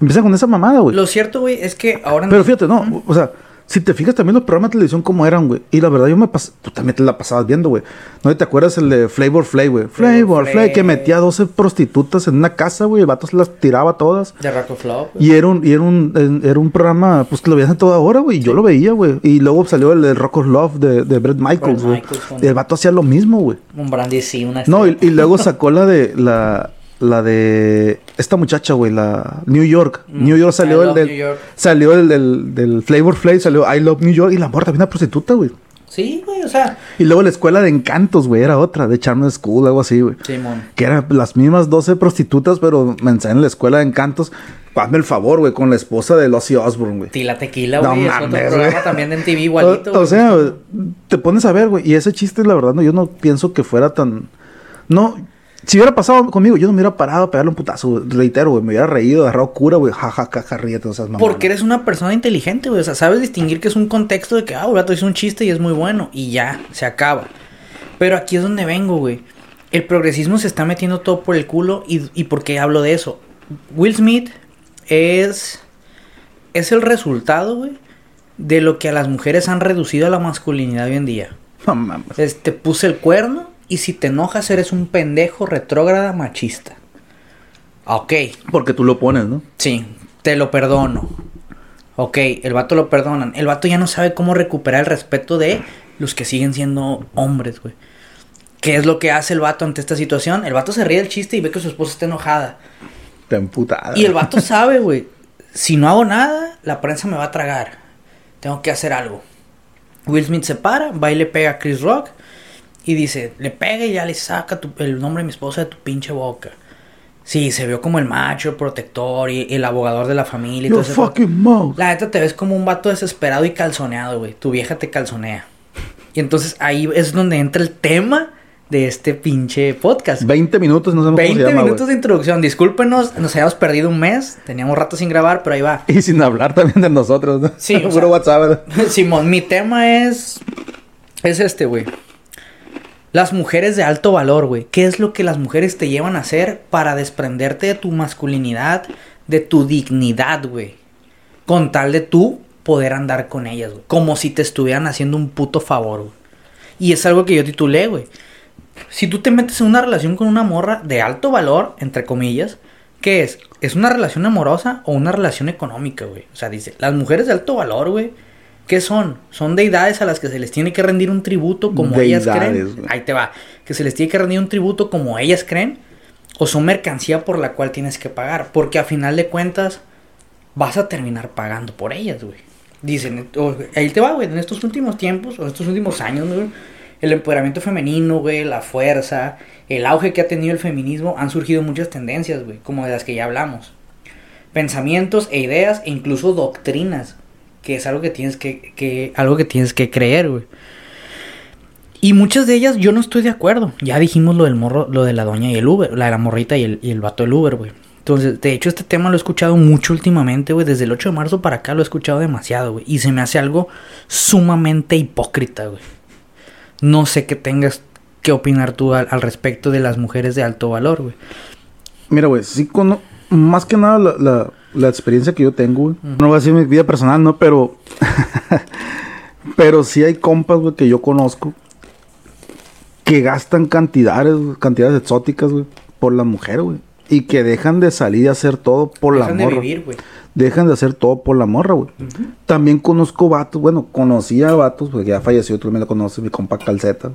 Empiezan con esa mamada, güey. Lo cierto, güey, es que ahora... Pero fíjate, no, o sea, si te fijas también los programas de televisión como eran, güey. Y la verdad yo me pasé, tú también te la pasabas viendo, güey. ¿No te acuerdas el de Flavor Flay, güey? Flavor Flay, Flay. que metía 12 prostitutas en una casa, güey. El vato se las tiraba todas. De Rock of Love, güey. Y era un, y era un, en- era un programa, pues que lo veías a toda hora, güey. Y yo lo veía, güey. Y luego salió el de Rock of Love de, de Brett Michaels, güey. Michaels, el vato hacía lo mismo, güey. Un brandy, sí, una... No, y, y luego (laughs) sacó la de, la, la de esta muchacha, güey, la New York. New York salió Mm. I el del, York. salió el del, del Flavor Flay, salió I Love New York y la morra también una prostituta, güey. Sí, güey, o sea... Y luego la escuela de encantos, güey, era otra, de Charm School, algo así, güey. Simón. Que eran las mismas 12 prostitutas, pero me en la escuela de encantos. Hazme el favor, güey, con la esposa de Ozzy Osbourne, güey. Tila Tequila, No güey. es otro mames, programa también de MTV igualito, O, o sea, te pones a ver, güey, y ese chiste, la verdad, no, yo no pienso que fuera tan. No, si hubiera pasado conmigo, yo no me hubiera parado a pegarle un putazo, reitero, güey, me hubiera reído, agarrado cura, güey, jajaja, ja, ríete, o sea, mamá. Porque eres una persona inteligente, güey. O sea, sabes distinguir que es un contexto de que, ah, el vato hizo un chiste y es muy bueno. Y ya, se acaba. Pero aquí es donde vengo, güey. El progresismo se está metiendo todo por el culo. ¿Y, y por qué hablo de eso? Will Smith es. Es el resultado, güey. De lo que a las mujeres han reducido a la masculinidad hoy en día. No mames. Es, te puse el cuerno. Y si te enojas, eres un pendejo retrógrada machista. Ok. Porque tú lo pones, ¿no? Sí, te lo perdono. Ok, el vato lo perdonan. El vato ya no sabe cómo recuperar el respeto de los que siguen siendo hombres, güey. ¿Qué es lo que hace el vato ante esta situación? El vato se ríe del chiste y ve que su esposa está enojada. Te emputada. Y el vato sabe, güey. Si no hago nada, la prensa me va a tragar. Tengo que hacer algo. Will Smith se para, va y le pega a Chris Rock. Y dice, le pega y ya le saca tu- el nombre de mi esposa de tu pinche boca. Sí, se vio como el macho, el protector y el abogador de la familia y todo fucking mouth. La neta te ves como un vato desesperado y calzoneado, güey. Tu vieja te calzonea. Y entonces ahí es donde entra el tema de este pinche podcast. 20 minutos, no sabemos 20 cómo se llama, minutos güey. de introducción. Discúlpenos, nos habíamos perdido un mes. Teníamos rato sin grabar, pero ahí va. Y sin hablar también de nosotros, ¿no? Sí, (laughs) Puro sea- WhatsApp. (laughs) Simón, mi tema es. Es este, güey. Las mujeres de alto valor, güey. ¿Qué es lo que las mujeres te llevan a hacer para desprenderte de tu masculinidad, de tu dignidad, güey? Con tal de tú poder andar con ellas, güey. Como si te estuvieran haciendo un puto favor, güey. Y es algo que yo titulé, güey. Si tú te metes en una relación con una morra de alto valor, entre comillas, ¿qué es? ¿Es una relación amorosa o una relación económica, güey? O sea, dice, las mujeres de alto valor, güey, ¿qué son? Son deidades a las que se les tiene que rendir un tributo como ellas creen. Ahí te va. Que se les tiene que rendir un tributo como ellas creen. O son mercancía por la cual tienes que pagar. Porque a final de cuentas vas a terminar pagando por ellas, güey. Dicen, ahí te va, güey, en estos últimos tiempos, o estos últimos años, güey, el empoderamiento femenino, güey, la fuerza, el auge que ha tenido el feminismo, han surgido muchas tendencias, güey, como de las que ya hablamos. Pensamientos e ideas e incluso doctrinas, que es algo que tienes que, que algo que tienes que creer, güey. Y muchas de ellas yo no estoy de acuerdo. Ya dijimos lo del morro, lo de la doña y el Uber, la de la morrita y el, y el vato del Uber, güey. Entonces, de hecho, este tema lo he escuchado mucho últimamente, güey. Desde el 8 de marzo para acá lo he escuchado demasiado, güey. Y se me hace algo sumamente hipócrita, güey. No sé qué tengas que opinar tú al, respecto de las mujeres de alto valor, güey. Mira, güey, sí, cono- más que nada la- la experiencia que yo tengo, güey. No voy a decir mi vida personal, ¿no? Pero. (laughs) pero sí hay compas, güey, que yo conozco que gastan cantidades, cantidades exóticas, güey, por la mujer, güey. Y que dejan de salir a hacer todo por Dejan la de morra. vivir, güey. Dejan de hacer todo por la morra, güey. También conozco vatos, bueno, conocía vatos, porque ya falleció, tú también lo conoces, mi compa Calceta.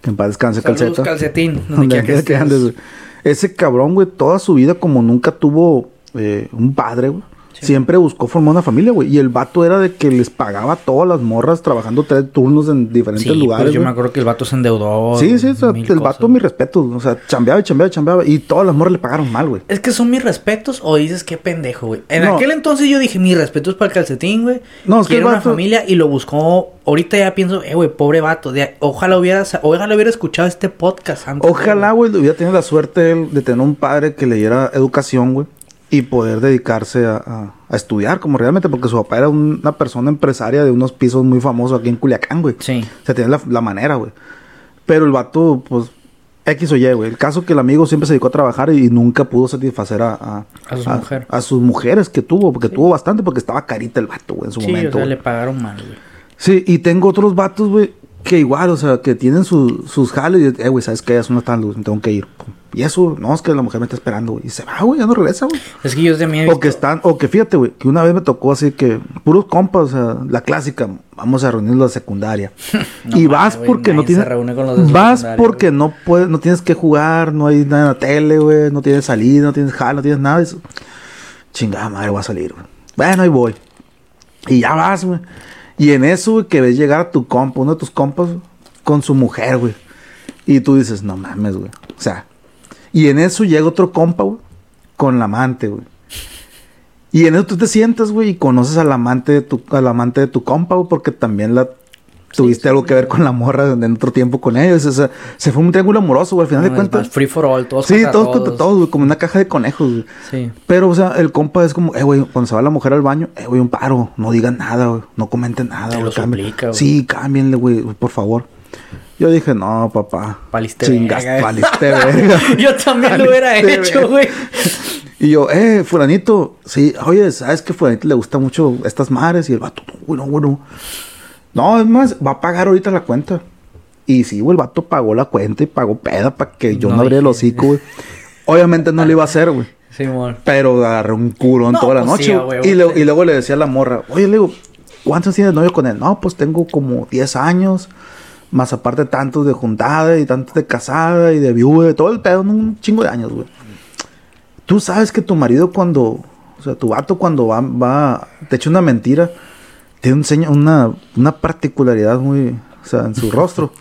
Que en paz descanse Saludos, Calceta. calcetín. (laughs) Donde Donde que andes. Ese cabrón, güey, toda su vida, como nunca tuvo eh, un padre, güey. Sí. Siempre buscó formar una familia, güey. Y el vato era de que les pagaba a todas las morras trabajando tres turnos en diferentes Sí, lugares. pues yo me acuerdo que el vato se endeudó. Sí, sí, o sea, mil el vato, cosas. mi respeto. O sea, chambeaba y chambeaba y chambeaba. Y todas las morras le pagaron mal, güey. Es que son mis respetos o dices qué pendejo, güey. En No. aquel entonces yo dije, mis respetos para el calcetín, güey. No, es que una vato- familia y lo buscó. Ahorita ya pienso, eh, güey, pobre vato. de- ojalá hubiera, ojalá hubiera escuchado este podcast antes. Ojalá, güey, hubiera tenido la suerte de tener un padre que le diera educación, güey. Y poder dedicarse a, a- a estudiar como realmente. Porque su papá era un- una persona empresaria de unos pisos muy famosos aquí en Culiacán, güey. Sí. O sea, tenía la, la manera, güey. Pero el vato, pues, X o Y, güey. El caso que el amigo siempre se dedicó a trabajar y, nunca pudo satisfacer a... A, A sus mujeres. a sus mujeres que tuvo. Porque tuvo bastante porque estaba carita el vato, güey, en su Sí, momento. o sea, le pagaron mal, güey. Sí, y tengo otros vatos, güey, que igual, o sea, que tienen su- sus jales y, eh, güey, ¿sabes qué? Ya son las me tengo que ir. Y eso, no, es que la mujer me está esperando, güey. Y se va, güey, ya no regresa, güey. Es que yo de mí he O que visto- están, o que fíjate, güey, que una vez me tocó así que, puros compas, o sea, la clásica, vamos a reunirnos la secundaria. (laughs) No y vas porque no tienes. Vas porque güey. no puedes, no tienes que jugar, no hay nada en la tele, güey, no tienes salida, no tienes jal, no tienes nada. eso, Chingada madre, voy a salir, güey. Bueno, ahí voy. Y ya vas, güey. Y en eso, güey, que ves llegar a tu compa, uno de tus compas, con su mujer, güey. Y tú dices, no mames, güey. O sea, y en eso llega otro compa, güey, con la amante, güey. Y en eso tú te sientas, güey, y conoces al amante de tu, al amante de tu compa, güey, porque también la tuviste algo que ver con la morra en otro tiempo con ellos. O sea, se fue un triángulo amoroso, güey, al final No, de cuentas. free for all, todos Sí, contra todos contra todos, güey, como una caja de conejos, güey. Sí. Pero, o sea, el compa es como, eh, güey, cuando se va la mujer al baño, eh, güey, un paro, no digan nada, güey, no comenten nada, güey. Sí, cámbienle, güey, por favor. Yo dije, no, papá. Valiste Chingas, verga. (laughs) verga. Yo también lo hubiera hecho, güey. Y yo, eh, fulanito, sí, oye, ¿sabes que fulanito le gusta mucho estas madres? Y el vato, no, güey, no, es más, va a pagar ahorita la cuenta. Y sí, güey, el vato pagó la cuenta y pagó peda para que yo no, No abriera el hocico, güey. Obviamente no lo iba a hacer, güey. Simón. Pero agarré un curón No, toda la pues noche. sí, güey. y, luego- sí. y luego le decía a la morra, oye, le digo, ¿cuántos tienes de novio con él? No, pues tengo como 10 años. Más aparte tantos de juntada y tantos de casada y de viuda y todo el pedo, un chingo de años, güey. Tú sabes que tu marido cuando, o sea, tu vato cuando va, va te echa una mentira, tiene un seño- una, una particularidad muy, o sea, en su (laughs) rostro.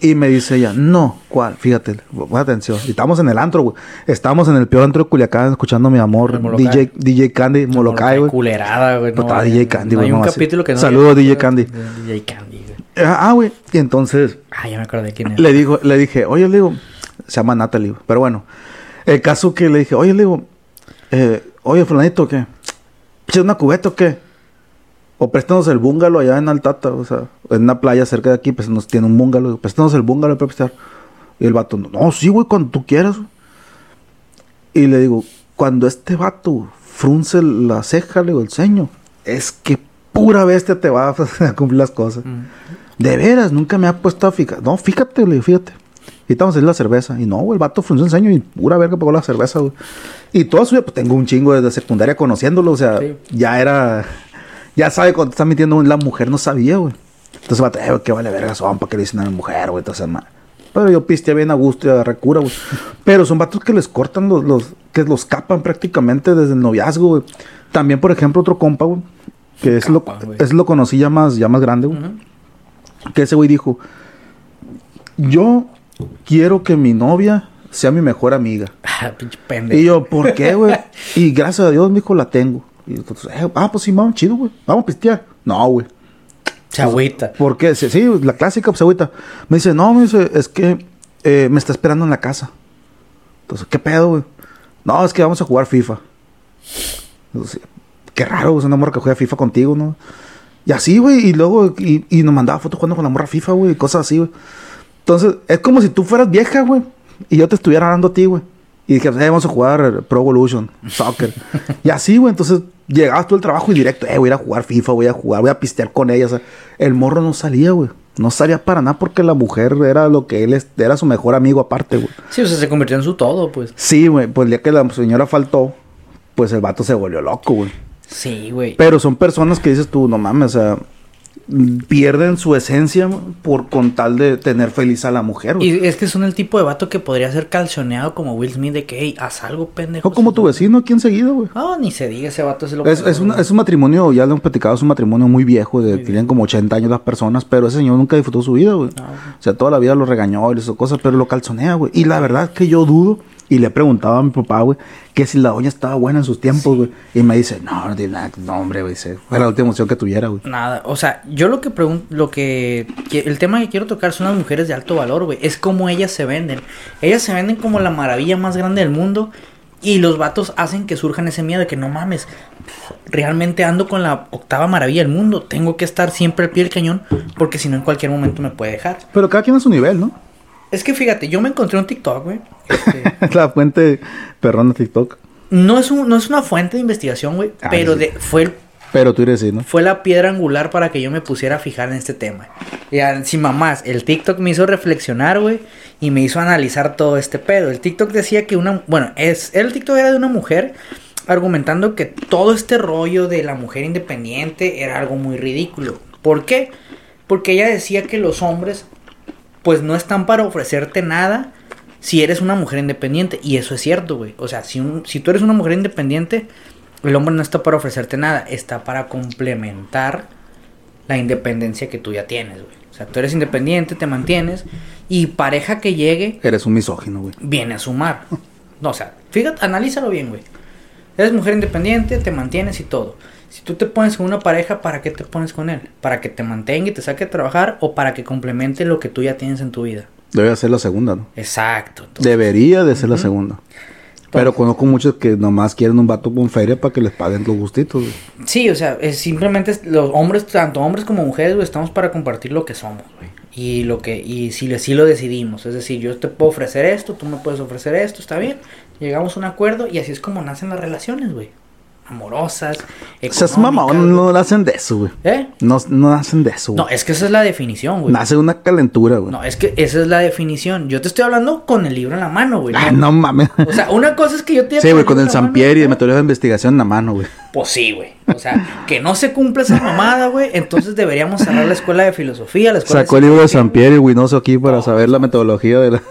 y me dice ella, no, ¿cuál? Fíjate, pon atención. Y estamos en el antro, güey. Estamos en el peor antro de Culiacán escuchando a mi amor. DJ, DJ Candy, Molokai, güey. Culerada, güey. No, estaba DJ Candy, no güey, Hay un no, así. capítulo que no. Saludos, DJ Candy. de DJ Candy, güey. Ah, güey. Y entonces Ah, ya me acordé quién es. le dijo, le dije, oye, le digo, se llama Natalie, güey. pero bueno, el caso que le dije, oye, le digo, eh, oye, fulanito, ¿qué? ¿Eches una cubeta o qué? O préstanos el bungalow allá en Altata, o sea, en una playa cerca de aquí, pues nos tiene un bungalow, préstanos el bungalow para prestar. Y el vato, no, sí, güey, cuando tú quieras. güey". Y le digo, cuando este vato frunce la ceja, le digo, el ceño, es que pura bestia te va (laughs) a cumplir las cosas. Mm. De veras, nunca me ha puesto a fijar. No, fíjate, le digo, fíjate. Y estamos hacer la cerveza. Y no, güey, el vato frunció el ceño y pura verga pagó la cerveza, güey. Y toda su vida, pues tengo un chingo desde secundaria conociéndolo, o sea, Sí. ya era. Ya sabe cuando está mintiendo, la mujer no sabía, güey. Entonces, vato, eh, que vale verga son, para que le dicen a la mujer, güey, entonces, Pero yo piste bien a gusto y agarré cura, güey. Pero son vatos que les cortan los, los, que los capan prácticamente desde el noviazgo, güey. También, por ejemplo, otro compa, güey, que es lo, es lo conocí ya más, ya más grande, güey. Que ese güey dijo, yo quiero que mi novia sea mi mejor amiga. (laughs) Ah. Y yo, ¿por qué, güey? (laughs) y gracias a Dios, mi hijo, la tengo. Y entonces, eh, ah, pues sí, vamos, chido, güey. Vamos a pistear. No, güey. Se agüita. ¿Por qué? Sí, sí, la clásica, pues agüita. Me dice, no, me dice, es que eh, me está esperando en la casa. Entonces, ¿qué pedo, güey? No, es que vamos a jugar FIFA. Entonces, qué raro, güey, es una morra que juega FIFA contigo, ¿no? Y así, güey, y luego, y, y nos mandaba fotos jugando con la morra FIFA, güey, y cosas así, güey. Entonces, es como si tú fueras vieja, güey, y yo te estuviera dando a ti, güey. Y dije, eh, vamos a jugar Pro Evolution, soccer. (laughs) y así, güey, entonces llegabas tú al trabajo y directo, eh, voy a ir a jugar FIFA, voy a jugar, voy a pistear con ella. O sea, el morro no salía, güey. No salía para nada porque la mujer era lo que él era su mejor amigo aparte, güey. Sí, o sea, se convirtió en su todo, pues. Sí, güey, pues el día que la señora faltó, pues el vato se volvió loco, güey. Sí, güey. Pero son personas que dices tú, no mames, o sea, pierden su esencia por con tal de tener feliz a la mujer, güey. Y es que son el tipo de vato que podría ser calzoneado como Will Smith de que, hey, haz algo, pendejo. O como tu vecino aquí enseguida, güey. No, ni se diga, ese vato se lo Es, es, una- es un matrimonio, ya le hemos platicado, es un matrimonio muy viejo, de, tienen como 80 años las personas, pero ese señor nunca disfrutó su vida, güey. No, güey. O sea, toda la vida lo regañó y hizo cosas, pero lo calzonea, güey. Y la verdad es que yo dudo, y le preguntaba a mi papá, güey, que si la doña estaba buena en sus tiempos, güey. Y me dice, no, no tiene nada, no, hombre, güey, dice, fue la última emoción que tuviera, güey. Nada, o sea, yo lo que pregunto, lo que, que- el tema que quiero tocar son las mujeres de alto valor, güey, es cómo ellas se venden. Ellas se venden como la maravilla más grande del mundo y los vatos hacen que surjan ese miedo de que no mames, realmente ando con la octava maravilla del mundo, tengo que estar siempre al pie del cañón porque si no en cualquier momento me puede dejar. Pero cada quien a su nivel, ¿no? Es que fíjate, yo me encontré un TikTok, güey. este, (laughs) la fuente perrona TikTok. no es un, no es una fuente de investigación, güey, Ah, pero sí. de, fue el Pero tú eres sí, ¿no? fue la piedra angular para que yo me pusiera a fijar en este tema. Ya, sin mamás, el TikTok me hizo reflexionar, güey, y me hizo analizar todo este pedo. El TikTok decía que una, bueno, es, el TikTok era de una mujer argumentando que todo este rollo de la mujer independiente era algo muy ridículo. ¿Por qué? Porque ella decía que los hombres, pues no están para ofrecerte nada si eres una mujer independiente. Y eso es cierto, güey. O sea, si, un- si tú eres una mujer independiente, el hombre no está para ofrecerte nada, está para complementar la independencia que tú ya tienes, güey. O sea, tú eres independiente, te mantienes y pareja que llegue Eres un misógino, güey. viene a sumar. No, (laughs) o sea, fíjate, analízalo bien, güey. Eres mujer independiente, te mantienes y todo. Si tú te pones con una pareja, ¿para qué te pones con él? ¿Para que te mantenga y te saque a trabajar o para que complemente lo que tú ya tienes en tu vida? Debe ser la segunda, ¿no? Exacto. entonces- Debería de ser la segunda. Pero conozco muchos que nomás quieren un vato con feria para que les paguen los gustitos, güey. Sí, o sea, es simplemente los hombres, tanto hombres como mujeres, güey, estamos para compartir lo que somos, güey. Y lo que, y si le- si lo decidimos, es decir, yo te puedo ofrecer esto, tú me puedes ofrecer esto, está bien. Llegamos a un acuerdo y así es como nacen las relaciones, güey. Amorosas, O sea, es económicas, no nacen de eso, güey. ¿Eh? No, no nacen de eso, güey. No, es que esa es la definición, güey. Nace una calentura, güey. No, es que esa es la definición. Yo te estoy hablando con el libro en la mano, güey. Ah, no mames. O sea, una cosa es que yo te Sí, güey, con el en la mano, Sampieri de güey. metodología de investigación en la mano, güey. Pues sí, güey. O sea, que no se cumple esa mamada, güey. Entonces deberíamos cerrar la escuela de filosofía, la escuela Sacó de el libro de psicología. Sampieri, Winoso aquí para saber la metodología de la...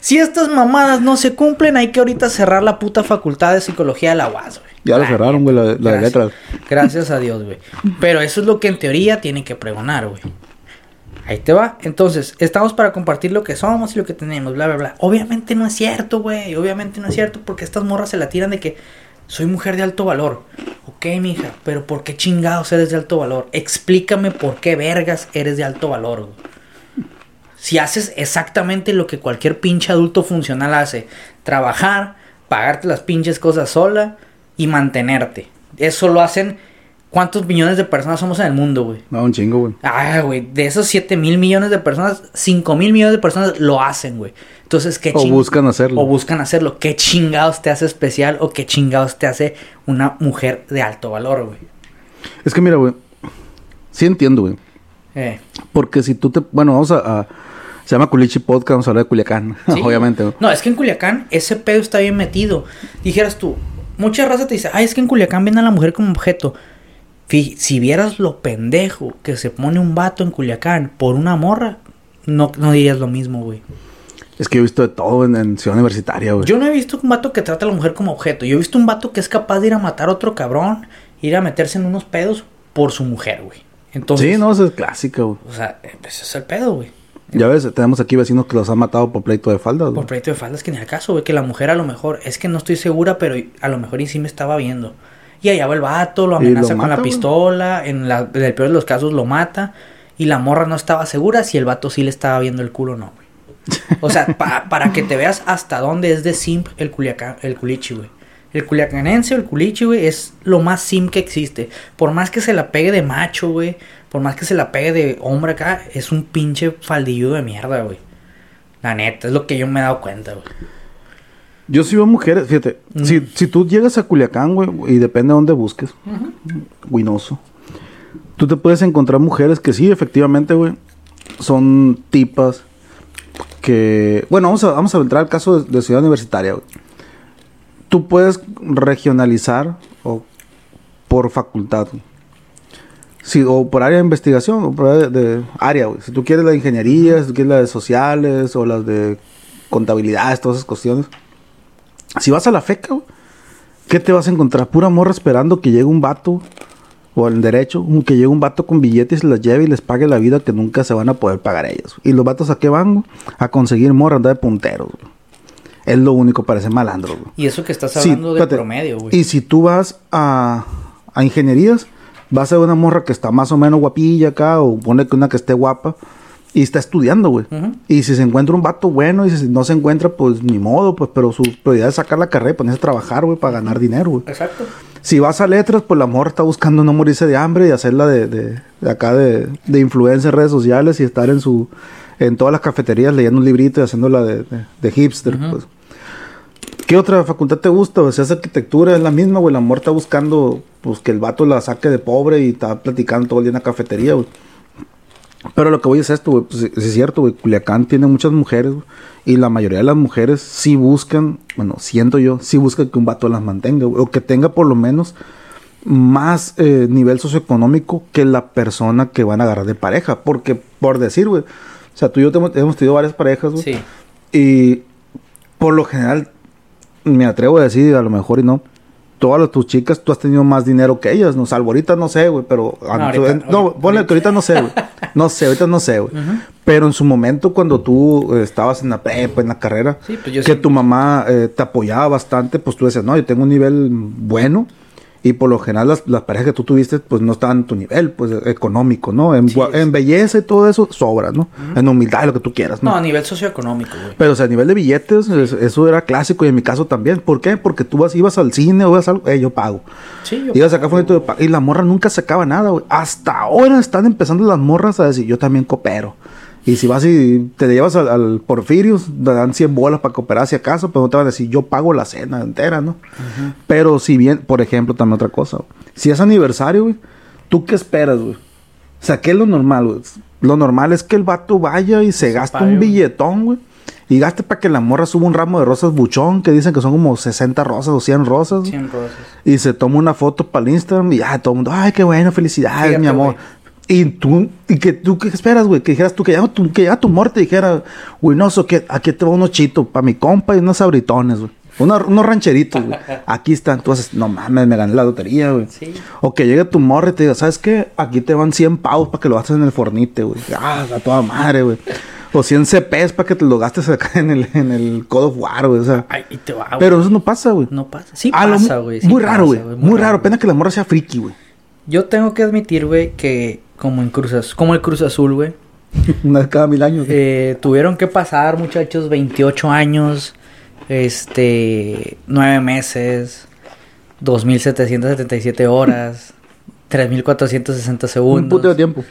Si estas mamadas no se cumplen, hay que ahorita cerrar la puta facultad de psicología de la UAS, güey. Ya lo Ah, cerraron, güey, la, la de letras. Gracias a Dios, güey. Pero eso es lo que en teoría tienen que pregonar, güey. Ahí te va. Entonces, estamos para compartir lo que somos y lo que tenemos, bla, bla, bla. Obviamente no es cierto, güey. Obviamente no es cierto porque estas morras se la tiran de que soy mujer de alto valor. Ok, mija, pero ¿por qué chingados eres de alto valor? Explícame por qué vergas eres de alto valor, güey. Si haces exactamente lo que cualquier pinche adulto funcional hace, trabajar, pagarte las pinches cosas sola y mantenerte. Eso lo hacen ¿Cuántos millones de personas somos en el mundo, güey? No, un chingo, güey. Ah, güey, de esos 7 mil millones de personas, 5 mil millones de personas lo hacen, güey. Entonces, ¿qué O buscan hacerlo. O buscan hacerlo. ¿Qué chingados te hace especial o qué chingados te hace una mujer de alto valor, güey? Es que mira, güey. Sí entiendo, güey. Eh. Porque si tú te... Bueno, vamos a... a- se llama Culichi Podcast, vamos a hablar de Culiacán. (laughs) Sí. Obviamente, güey. No, es que en Culiacán ese pedo está bien metido. Dijeras tú, mucha raza te dice, ay, es que en Culiacán ven a la mujer como objeto. Si vieras lo pendejo que se pone un vato en Culiacán por una morra, no, no dirías lo mismo, güey. Es que yo he visto de todo en, en Ciudad Universitaria, güey. Yo no he visto un vato que trata a la mujer como objeto. Yo he visto un vato que es capaz de ir a matar a otro cabrón, ir a meterse en unos pedos por su mujer, güey. Entonces, sí, no, esa es clásica, güey. o sea, ese es el pedo, güey. Ya ves, tenemos aquí vecinos que los han matado por pleito de faldas, Por proyecto de faldas que en el caso, güey, que la mujer a lo mejor, es que no estoy segura, pero a lo mejor y sí me estaba viendo. Y allá va el vato, lo amenaza con mata, la pistola, en, la, en el peor de los casos lo mata, y la morra no estaba segura si el vato sí le estaba viendo el culo o no, güey. (laughs) O sea, pa- para que te veas hasta dónde es de simp el culiacán, el culichi, güey. El culiacanense o el culichi, güey, es lo más simp que existe. Por más que se la pegue de macho, güey, por más que se la pegue de hombre acá, es un pinche faldilludo de mierda, güey. La neta, es lo que yo me he dado cuenta, güey. Yo sí veo mujeres, fíjate, Mm. si, si tú llegas a Culiacán, güey, y depende de dónde busques, Guinoso, tú te puedes encontrar mujeres que sí, efectivamente, güey, son tipas que, bueno, vamos a, vamos a entrar al caso de, de Ciudad Universitaria, güey. Tú puedes regionalizar o por facultad, güey. Sí, o por área de investigación, o por área de, de área, güey. Si tú quieres la de ingeniería, si tú quieres la de sociales, o las de contabilidad, todas esas cuestiones. Si vas a la feca, güey, ¿qué te vas a encontrar? Pura morra esperando que llegue un vato, o en derecho, que llegue un vato con billetes y las lleve y les pague la vida que nunca se van a poder pagar güey. ¿Y los vatos a qué van? güey? A conseguir morra, andar de punteros, güey. Es lo único, parece malandro, güey. Y eso que estás Sí, hablando de espérate. promedio, güey. Y si tú vas a, a ingenierías, vas a ver una morra que está más o menos guapilla acá, o pone que una que esté guapa, y está estudiando, güey. Y si se encuentra un vato bueno, y si no se encuentra, pues ni modo, pues, pero su prioridad es sacar la carrera y ponerse a trabajar, güey, para ganar dinero, güey. Exacto. Si vas a letras, pues la morra está buscando no morirse de hambre y hacerla de, de, de acá de, de influencer en redes sociales y estar en su en todas las cafeterías leyendo un librito y haciéndola de, de, de hipster, pues. ¿Qué otra facultad te gusta? O sea, esa arquitectura es la misma, güey. La morra está buscando, pues, que el vato la saque de pobre y está platicando todo el día en la cafetería, güey. Pero lo que voy es esto, güey. Pues, es cierto, güey. Culiacán tiene muchas mujeres, güey. Y la mayoría de las mujeres sí buscan, bueno, siento yo, sí buscan que un vato las mantenga, güey. O que tenga por lo menos más eh, nivel socioeconómico que la persona que van a agarrar de pareja. Porque, por decir, güey. O sea, tú y yo te hemos, hemos tenido varias parejas, güey. Sí. Y por lo general, me atrevo a decir, a lo mejor y no. Todas las- tus chicas, tú has tenido más dinero que ellas, no salvo ahorita no sé, güey, pero No, ah, ahorita- en- no, ahorita- ponle que ahorita no sé, güey. No sé, ahorita no sé, güey. Pero en su momento cuando tú eh, estabas en la prepa, en la carrera, Sí, pues yo que tu mamá eh, te apoyaba bastante, pues tú decías, "No, yo tengo un nivel bueno." Y por lo general las, las parejas que tú tuviste pues no estaban en tu nivel pues económico, ¿no? En, Sí, belleza y todo eso sobra, ¿no? En humildad, lo que tú quieras, ¿no? No, a nivel socioeconómico, güey. Pero, o sea, a nivel de billetes, es- eso era clásico y en mi caso también. ¿Por qué? Porque tú vas, ibas al cine o ibas a algo, eh, yo pago. Sí, yo. Ibas acá pago. Y la morra nunca sacaba nada, güey. Hasta ahora están empezando las morras a decir, yo también coopero. Y si vas y te llevas al, al Porfirios, te dan 100 bolas para cooperar si acaso, pero no te van a decir, yo pago la cena entera, ¿no? Pero si bien, por ejemplo, también otra cosa, güey. si es aniversario, güey, ¿tú qué esperas, güey? O sea, ¿qué es lo normal, güey? Lo normal es que el vato vaya y se gaste pague, un billetón, güey. Y gaste para que la morra suba un ramo de rosas buchón, que dicen que son como 60 rosas o 100 rosas. güey. 100 rosas. Y se toma una foto para el Instagram y ya todo el mundo, ay, qué bueno, felicidades, Fíjate, mi amor. Y tú, y que tú, ¿qué esperas, güey? Que dijeras tú, que ya tu, que ya tu amor te dijera, güey, no, so que aquí te va unos chitos para mi compa y unos abritones, güey. Una- unos rancheritos, güey. (laughs) Aquí están, tú haces, no mames, me gané la lotería, güey. Sí. O que llegue tu morra y te diga, ¿sabes qué? Aquí te van 100 pavos para que lo gastes en el fornite, güey. Ah, a toda madre, güey. O 100 CPs para que te lo gastes acá en el, en el Code of War, güey. O sea. Ay, y te va, güey. Pero eso no pasa, güey. No pasa. Sí Ah, pasa, güey. sí muy raro, güey. Muy, raro. Pena que la morra sea friki, güey. Yo tengo que admitir, güey, que como en Cruz Azul, como el Cruz Azul, güey, (laughs) Una vez cada mil años. eh, tuvieron que pasar, muchachos, 28 años, este, 9 meses, 2.777 horas, (laughs) 3.460 segundos. Un puto de tiempo.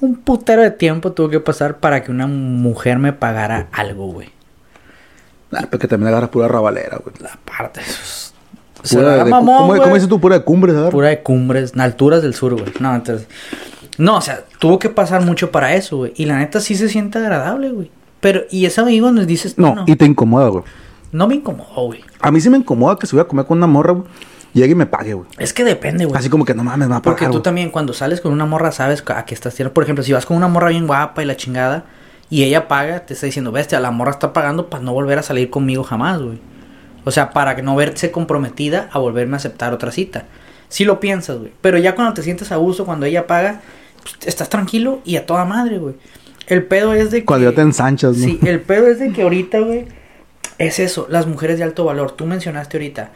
Un putero de tiempo tuvo que pasar para que una mujer me pagara algo, güey. Ah, porque también agarras pura rabalera, güey. La parte. eso es- Pura de- ¿cómo, cómo dices tú? Pura de cumbres. Pura de cumbres, en alturas del sur, güey. No, entonces. No, o sea, tuvo que pasar mucho para eso, güey. Y la neta sí se siente agradable, güey. Pero, y ese amigo nos dices, No, no, y te incomoda, güey. no me incomodó, güey. A mí sí me incomoda que se voy a comer con una morra, güey. Llegue y me pague, güey. Es que depende, güey. Así como que no mames, me va a Porque pagar, tú güey. también cuando sales con una morra sabes a qué estás tirando. Por ejemplo, si vas con una morra bien guapa y la chingada y ella paga, te está diciendo, bestia, la morra está pagando para no volver a salir conmigo jamás, güey. O sea, para no verse comprometida a volverme a aceptar otra cita. Sí lo piensas, güey. Pero ya cuando te sientes a gusto, cuando ella paga, pues, estás tranquilo y a toda madre, güey. El pedo es de que... Cuando ya te ensanchas, ¿no? Sí, el pedo es de que ahorita, güey, es eso, las mujeres de alto valor. Tú mencionaste ahorita,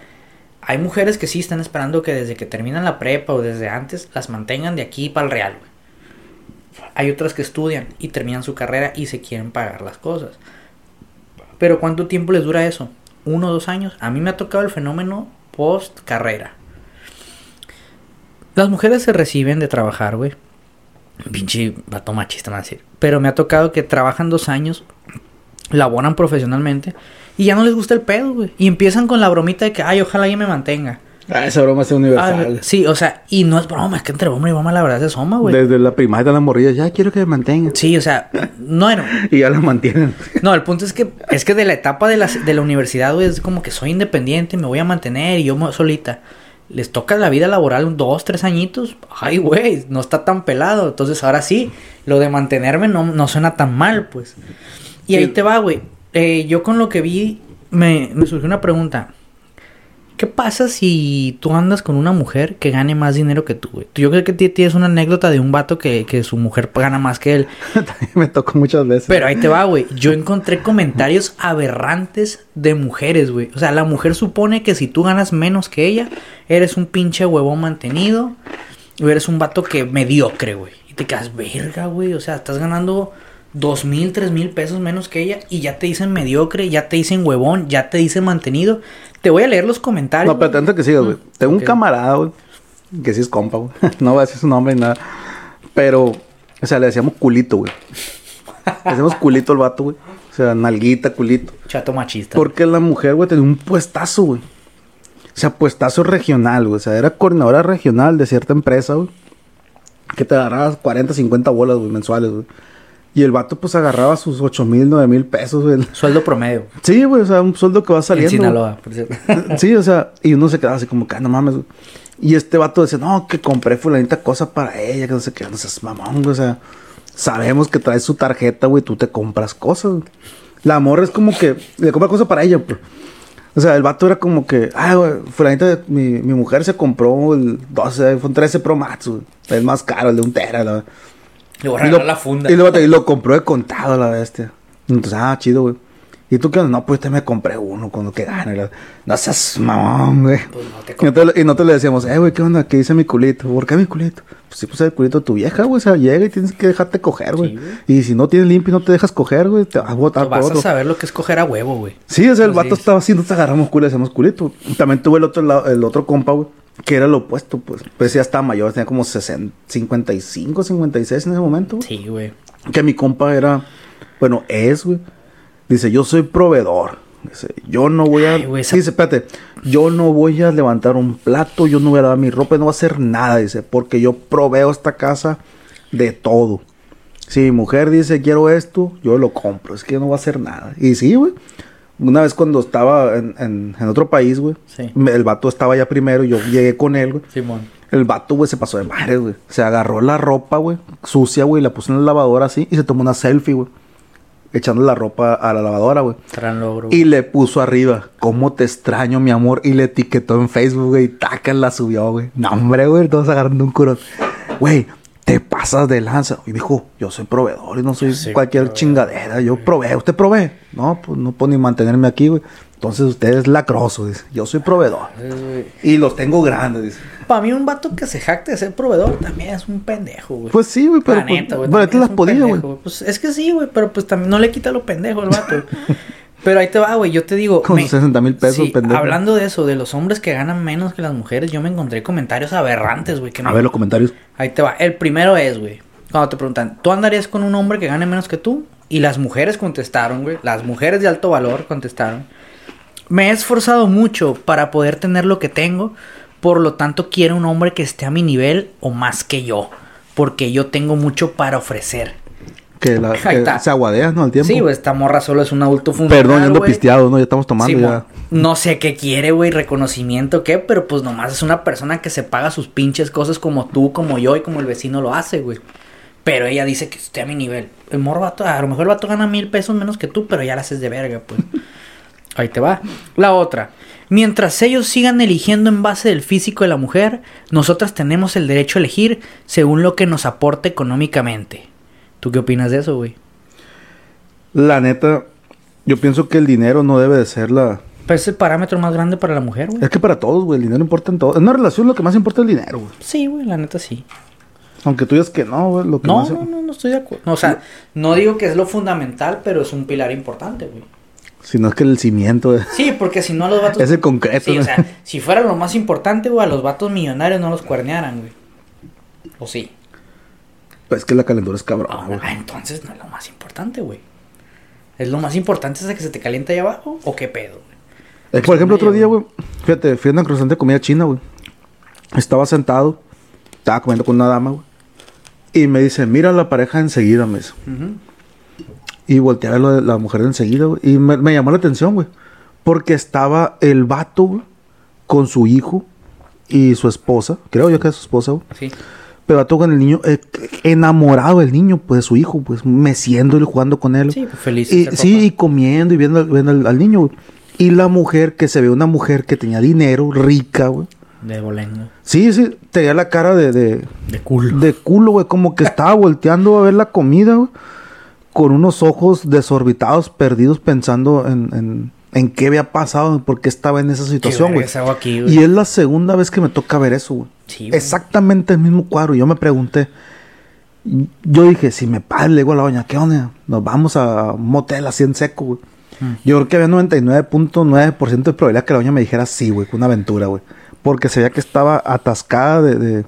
hay mujeres que sí están esperando que desde que terminan la prepa o desde antes las mantengan de aquí para el real, güey. Hay otras que estudian y terminan su carrera y se quieren pagar las cosas. Pero ¿cuánto tiempo les dura eso? ¿Uno o dos años? A mí me ha tocado el fenómeno post carrera. Las mujeres se reciben de trabajar, güey. Pinche vato machista, me a decir. Pero me ha tocado que trabajan dos años, laboran profesionalmente y ya no les gusta el pedo, güey. Y empiezan con la bromita de que, ay, ojalá ella me mantenga. Ah, esa broma es Ah, universal. sí, o sea, y no es broma, es que entre hombre y broma la verdad se asoma, güey. Desde la primaria de la morrilla, ya quiero que me mantengan. Sí, o sea, no era. (laughs) Y ya la mantienen. No, el punto es que es que de la etapa de la, de la universidad, güey, es como que soy independiente, me voy a mantener y yo solita. Les toca la vida laboral un dos, tres añitos. Ay, güey, no está tan pelado. Entonces ahora sí, lo de mantenerme no, no suena tan mal, pues. Y ahí te va, güey. Eh, yo con lo que vi, me, me surgió una pregunta. ¿Qué pasa si tú andas con una mujer que gane más dinero que tú, güey? Yo creo que ti- tienes una anécdota de un vato que, que su mujer gana más que él. (laughs) También me tocó muchas veces. Pero ahí te va, güey. Yo encontré comentarios aberrantes de mujeres, güey. O sea, la mujer supone que si tú ganas menos que ella, eres un pinche huevón mantenido. O eres un vato que mediocre, güey. Y te quedas, verga, güey. O sea, estás ganando dos mil, tres mil pesos menos que ella. Y ya te dicen mediocre, ya te dicen huevón, ya te dicen mantenido. Te voy a leer los comentarios. No, pero antes que sigas, güey. Tengo un camarada, güey. Que sí es compa, güey. (laughs) No voy a decir su nombre ni nada. Pero, o sea, le decíamos culito, güey. Le decíamos culito al vato, güey. O sea, nalguita, culito. Chato machista. Porque la mujer, güey, tenía un puestazo, güey. O sea, puestazo regional, güey. O sea, era coordinadora regional de cierta empresa, güey. Que te agarrabas 40, 50 bolas, güey, mensuales, güey. Y el vato, pues, agarraba sus 8 mil, 9 mil pesos, güey. Sueldo promedio. Sí, güey, o sea, un sueldo que va En saliendo. güey. Sinaloa, por cierto. (laughs) Sí, o sea, y uno se quedaba así como que, ah, no mames, güey. Y este vato decía, no, que compré fulanita cosa para ella, que no sé qué, no seas mamón, güey. O sea, sabemos que traes su tarjeta, güey, tú te compras cosas. güey. La morra es como que le compra cosas para ella, pues. O sea, el vato era como que, ah, güey, fulanita, mi, mi mujer se compró el 12, iPhone 13 Pro Max, güey. El más caro, el de un tera, la Le voy a y regalar la funda. Y luego y lo compró de contado la bestia. Entonces, ah, chido, güey. ¿Y tú qué onda? No, pues te me compré uno con lo que gane. No seas mamón, güey. Pues no te y, nosotros, y nosotros le decíamos, eh, güey, ¿qué onda? ¿Qué dice mi culito? ¿Por qué mi culito? Pues sí, pues el culito de tu vieja, güey. O sea, llega y tienes que dejarte coger, güey. Sí, y si no tienes limpio y no te dejas coger, güey, te vas a botar por Vas a saber lo que es coger a huevo, güey. Sí, o sea, el Pues vato sí. estaba así, nos agarramos culo y decíamos culito. También tuve el otro el otro compa, güey, que era lo opuesto, pues. Pues ya estaba mayor, tenía como 60, 55, 56 en ese momento. güey. Sí, güey. Que mi compa era, bueno, es, güey. Dice, yo soy proveedor. Dice, yo no voy a... Ay, güey, esa- Dice, espérate, yo no voy a levantar un plato, yo no voy a lavar mi ropa, no voy a hacer nada, dice, porque yo proveo esta casa de todo. Si mi mujer dice, quiero esto, yo lo compro, es que yo no voy a hacer nada. Y sí, güey. Una vez cuando estaba en, en- en otro país, güey, Sí. el vato estaba ya primero, yo llegué con él, güey. Simón. El vato, güey, se pasó de madre, güey. Se agarró la ropa, güey, sucia, güey, la puso en la lavadora así y se tomó una selfie, güey. echando la ropa a la lavadora, güey. Gran logro. Y le puso arriba, ¿cómo te extraño, mi amor? Y le etiquetó en Facebook, güey. Y taca, la subió, güey. No, hombre, güey. Todos agarrando un curón. Güey, te pasas de lanza. Y dijo, yo soy proveedor y no soy Sí, cualquier proveedor. chingadera. Yo proveo. ¿Usted provee? No, pues no puedo ni mantenerme aquí, güey. Entonces usted es lacroso, dice. Yo soy proveedor. Y los tengo grandes, dice. Para mí un vato que se jacte de ser proveedor también es un pendejo, güey. Pues sí, güey, pero. La neta, pues, güey, te las pendejo, güey. Pues es que sí, güey, pero pues también no le quita lo pendejo al vato. (laughs) pero ahí te va, güey, yo te digo... Con sus 60 mil pesos, sí, pendejo. Hablando de eso, de los hombres que ganan menos que las mujeres, yo me encontré comentarios aberrantes, güey. que A me- ver los comentarios. Ahí te va. El primero es, güey, cuando te preguntan, ¿tú andarías con un hombre que gane menos que tú? Y las mujeres contestaron, güey, las mujeres de alto valor contestaron. Me he esforzado mucho para poder tener lo que tengo, por lo tanto quiero un hombre que esté a mi nivel o más que yo, porque yo tengo mucho para ofrecer. Que, la, que se aguadeas, ¿no? Al tiempo. Sí, güey, esta morra solo es un adulto funcional, Perdón, yo ando pisteado, ¿no? Ya estamos tomando Sí, ya. no sé qué quiere, güey, reconocimiento, qué, pero pues nomás es una persona que se paga sus pinches cosas como tú, como yo y como el vecino lo hace, güey. Pero ella dice que esté a mi nivel. El morro vato, a lo mejor el vato gana mil pesos menos que tú, pero ya la haces de verga, pues. (laughs) Ahí te va. La otra. Mientras ellos sigan eligiendo en base del físico de la mujer, nosotras tenemos el derecho a elegir según lo que nos aporte económicamente. ¿Tú qué opinas de eso, güey? La neta, yo pienso que el dinero no debe de ser la... Pero es el parámetro más grande para la mujer, güey. Es que para todos, güey, el dinero importa en todo. En una relación lo que más importa es el dinero, güey. Sí, güey, la neta sí. Aunque tú digas que no, güey, lo que No, más... no, no, no estoy de acuerdo. O sea, no digo que es lo fundamental, pero es un pilar importante, güey. Si no es que el cimiento güey, Sí, porque si no los vatos... (laughs) es el concreto. Sí, o sea, si fuera lo más importante, güey, a los vatos millonarios no los cuernearan, güey. ¿O sí? Pues es que la calentura es cabrón, Ah, güey. ah, entonces no es lo más importante, güey. ¿Es lo más importante hasta que se te calienta ahí abajo? ¿O qué pedo, güey? Es por ejemplo, otro día, güey, fíjate, fui a una cruzante de comida china, güey. Estaba sentado, estaba comiendo con una dama, güey. Y me dice, mira la pareja enseguida, me dice. Y volteé a ver la mujer de enseguida, güey. Y me, me llamó la atención, güey. Porque estaba el vato, güey, con su hijo y su esposa. Creo yo que es su esposa, güey. Sí. Pero el vato con el niño, eh, enamorado del niño, pues de su hijo, pues meciéndole, jugando con él. Sí, pues, feliz Y, ser sí, y comiendo y viendo, al- viendo al, al niño. Y la mujer, que se ve una mujer que tenía dinero, rica, güey. De bolengo. Sí, sí, tenía la cara de, de, De culo. de culo, güey, como que estaba (laughs) volteando a ver la comida, güey, con unos ojos desorbitados, perdidos, pensando en, en, en qué había pasado, por qué estaba en esa situación, güey. Y es la segunda vez que me toca ver eso, güey. Sí. Exactamente el mismo cuadro. Yo me pregunté, yo dije, si me paga, le digo a la doña, ¿qué onda? Nos vamos a un motel así en seco, güey. Mm. Yo creo que había 99.9% de probabilidad que la doña me dijera sí, güey, que una aventura, güey. Porque se veía que estaba atascada de, de,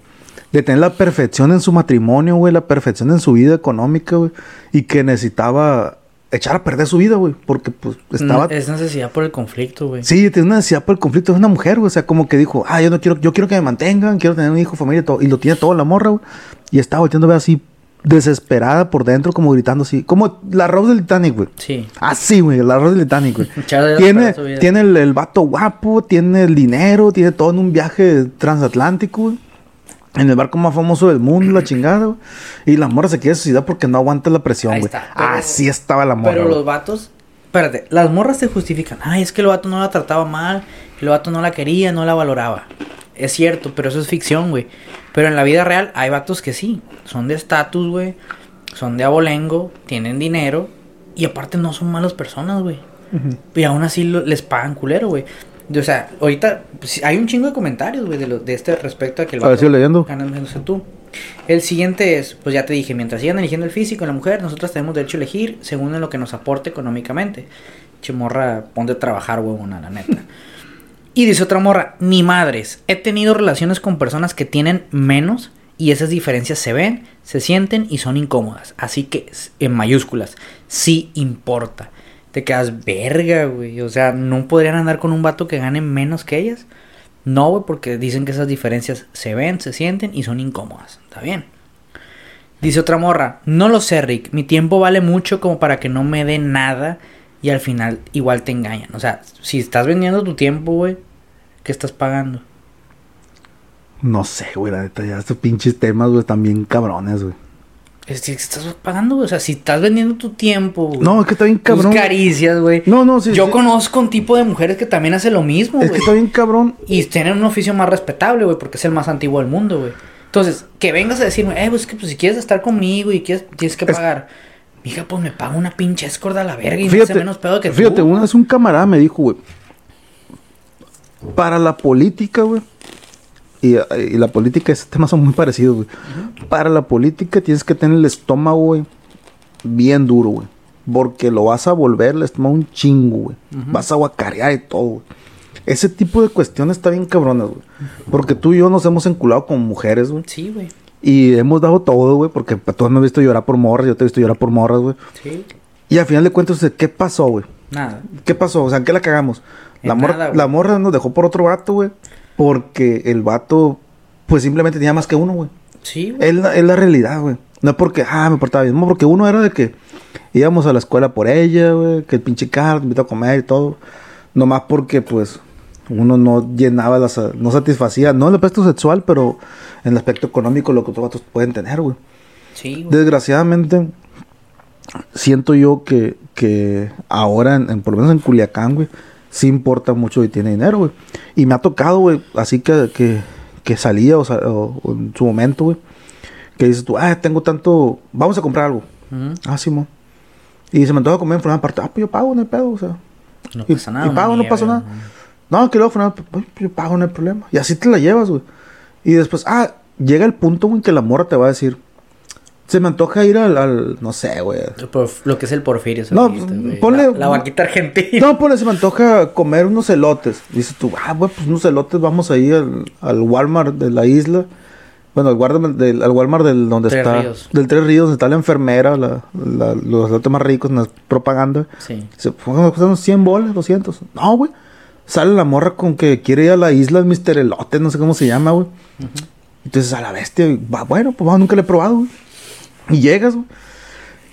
de tener la perfección en su matrimonio, güey, la perfección en su vida económica, güey. Y que necesitaba echar a perder su vida, güey. Porque, pues, estaba... No, es necesidad por el conflicto, güey. Sí, tiene una necesidad por el conflicto. Es una mujer, güey. O sea, como que dijo, ah, yo no quiero, yo quiero que me mantengan, quiero tener un hijo, familia y todo. Y lo tiene todo la morra, güey. Y estaba volteando a ver así, desesperada por dentro, como gritando así. Como la Rose del Titanic, güey. Sí. Así, güey, la Rose del Titanic, güey. (laughs) Tiene tiene el, el vato guapo, tiene el dinero, tiene todo en un viaje transatlántico, güey. En el barco más famoso del mundo, la chingada, güey. Y la morra se quiere suicidar porque no aguanta la presión, güey. Así estaba la morra. Pero los vatos, espérate, las morras te justifican. Ay, es que el vato no la trataba mal, el vato no la quería, no la valoraba. Es cierto, pero eso es ficción, güey. Pero en la vida real hay vatos que sí, son de estatus, güey. Son de abolengo, tienen dinero y aparte no son malas personas, güey. Y aún así lo- les pagan culero, güey. O sea, ahorita pues, hay un chingo de comentarios, güey, de, lo- de este respecto a que el ver, sigo leyendo. que tú. El siguiente es, pues ya te dije, mientras sigan eligiendo el físico en la mujer, nosotros tenemos derecho a elegir según en lo que nos aporte económicamente. Che morra, ponte a trabajar, huevona, la neta. Y dice otra morra, ni madres, he tenido relaciones con personas que tienen menos y esas diferencias se ven, se sienten y son incómodas. Así que, en mayúsculas, sí importa. Te quedas verga, güey. O sea, ¿no podrían andar con un vato que gane menos que ellas? No, güey, porque dicen que esas diferencias se ven, se sienten y son incómodas. Está bien. Dice otra morra, no lo sé, Rick. Mi tiempo vale mucho como para que no me dé nada y al final igual te engañan. O sea, si estás vendiendo tu tiempo, güey, ¿qué estás pagando? No sé, güey, la neta, estos pinches temas, güey, están bien cabrones, güey. Es que estás pagando, güey. O sea, si estás vendiendo tu tiempo, güey. No, es que está bien Tus cabrón. caricias, güey. No, no, sí. Yo sí. conozco un tipo de mujeres que también hace lo mismo, Es güey. que está bien cabrón. Y tienen un oficio más respetable, güey, porque es el más antiguo del mundo, güey. Entonces, que vengas a decirme, eh, pues que pues, si quieres estar conmigo y quieres, tienes que Es- pagar. Mija, pues me paga una pinche escorda a la verga y me Fíjate, hace menos pedo que fíjate, tú. una vez un camarada me dijo, güey, para la política, güey, y, y la política ese tema son muy parecidos, güey. Para la política tienes que tener el estómago, güey, bien duro, güey. Porque lo vas a volver el estómago un chingo, güey. Vas a guacarear y todo, güey. Ese tipo de cuestiones está bien cabronas, güey. Porque tú y yo nos hemos enculado como mujeres, güey. Sí, güey. Y hemos dado todo, güey. Porque pues, tú me has visto llorar por morras, yo te he visto llorar por morras, güey. Sí. Y al final de cuentas, ¿qué pasó, güey? Nada. ¿Qué pasó? O sea, ¿en qué la cagamos? La, En mor- nada, güey. la morra nos dejó por otro vato, güey. Porque el vato, pues simplemente tenía más que uno, güey. Sí, güey. Es la, es la realidad, güey. No es porque, ah, me portaba bien. No, porque uno era de que íbamos a la escuela por ella, güey. Que el pinche carro te invitó a comer y todo. Nomás porque, pues, uno no llenaba, las, no satisfacía, no en el aspecto sexual, pero en el aspecto económico lo que otros vatos pueden tener, güey. Sí, güey. Desgraciadamente, siento yo que, que ahora, en, en- por lo menos en Culiacán, güey, sí importa mucho y tiene dinero, güey. Y me ha tocado, güey, así que, que, que salía o, o- o en su momento, güey, que dices tú, ah, tengo tanto, vamos a comprar algo. Ujú. Ah, Simón. Y se me antoja comer en forma parte, ah, pues yo pago, no hay pedo, o sea. No y, pasa nada. y pago, no nieve, pasa nada. No, que luego, Fernando, pues yo pago, no hay problema. Y así te la llevas, güey. Y después, ah, llega el punto, güey, que la morra te va a decir, se me antoja ir al, al no sé, güey. Lo que es el porfirio. No, güey. ponle- La, la vaquita argentina. No, pues se me antoja comer unos elotes. Dices tú, ah, güey, pues unos elotes, vamos ahí al, al Walmart de la isla. Bueno, al, Walmart del, al Walmart del donde Tres está. Ríos. Del Tres Ríos, donde está la enfermera, la, la- los elotes más ricos la propaganda. Sí. Se costando 100 bolas, 200. No, güey. Sale la morra con que quiere ir a la isla, Mr. Elote, no sé cómo se llama, güey. Entonces a la bestia, va, bueno, pues va, nunca le he probado, güey. Y llegas, güey.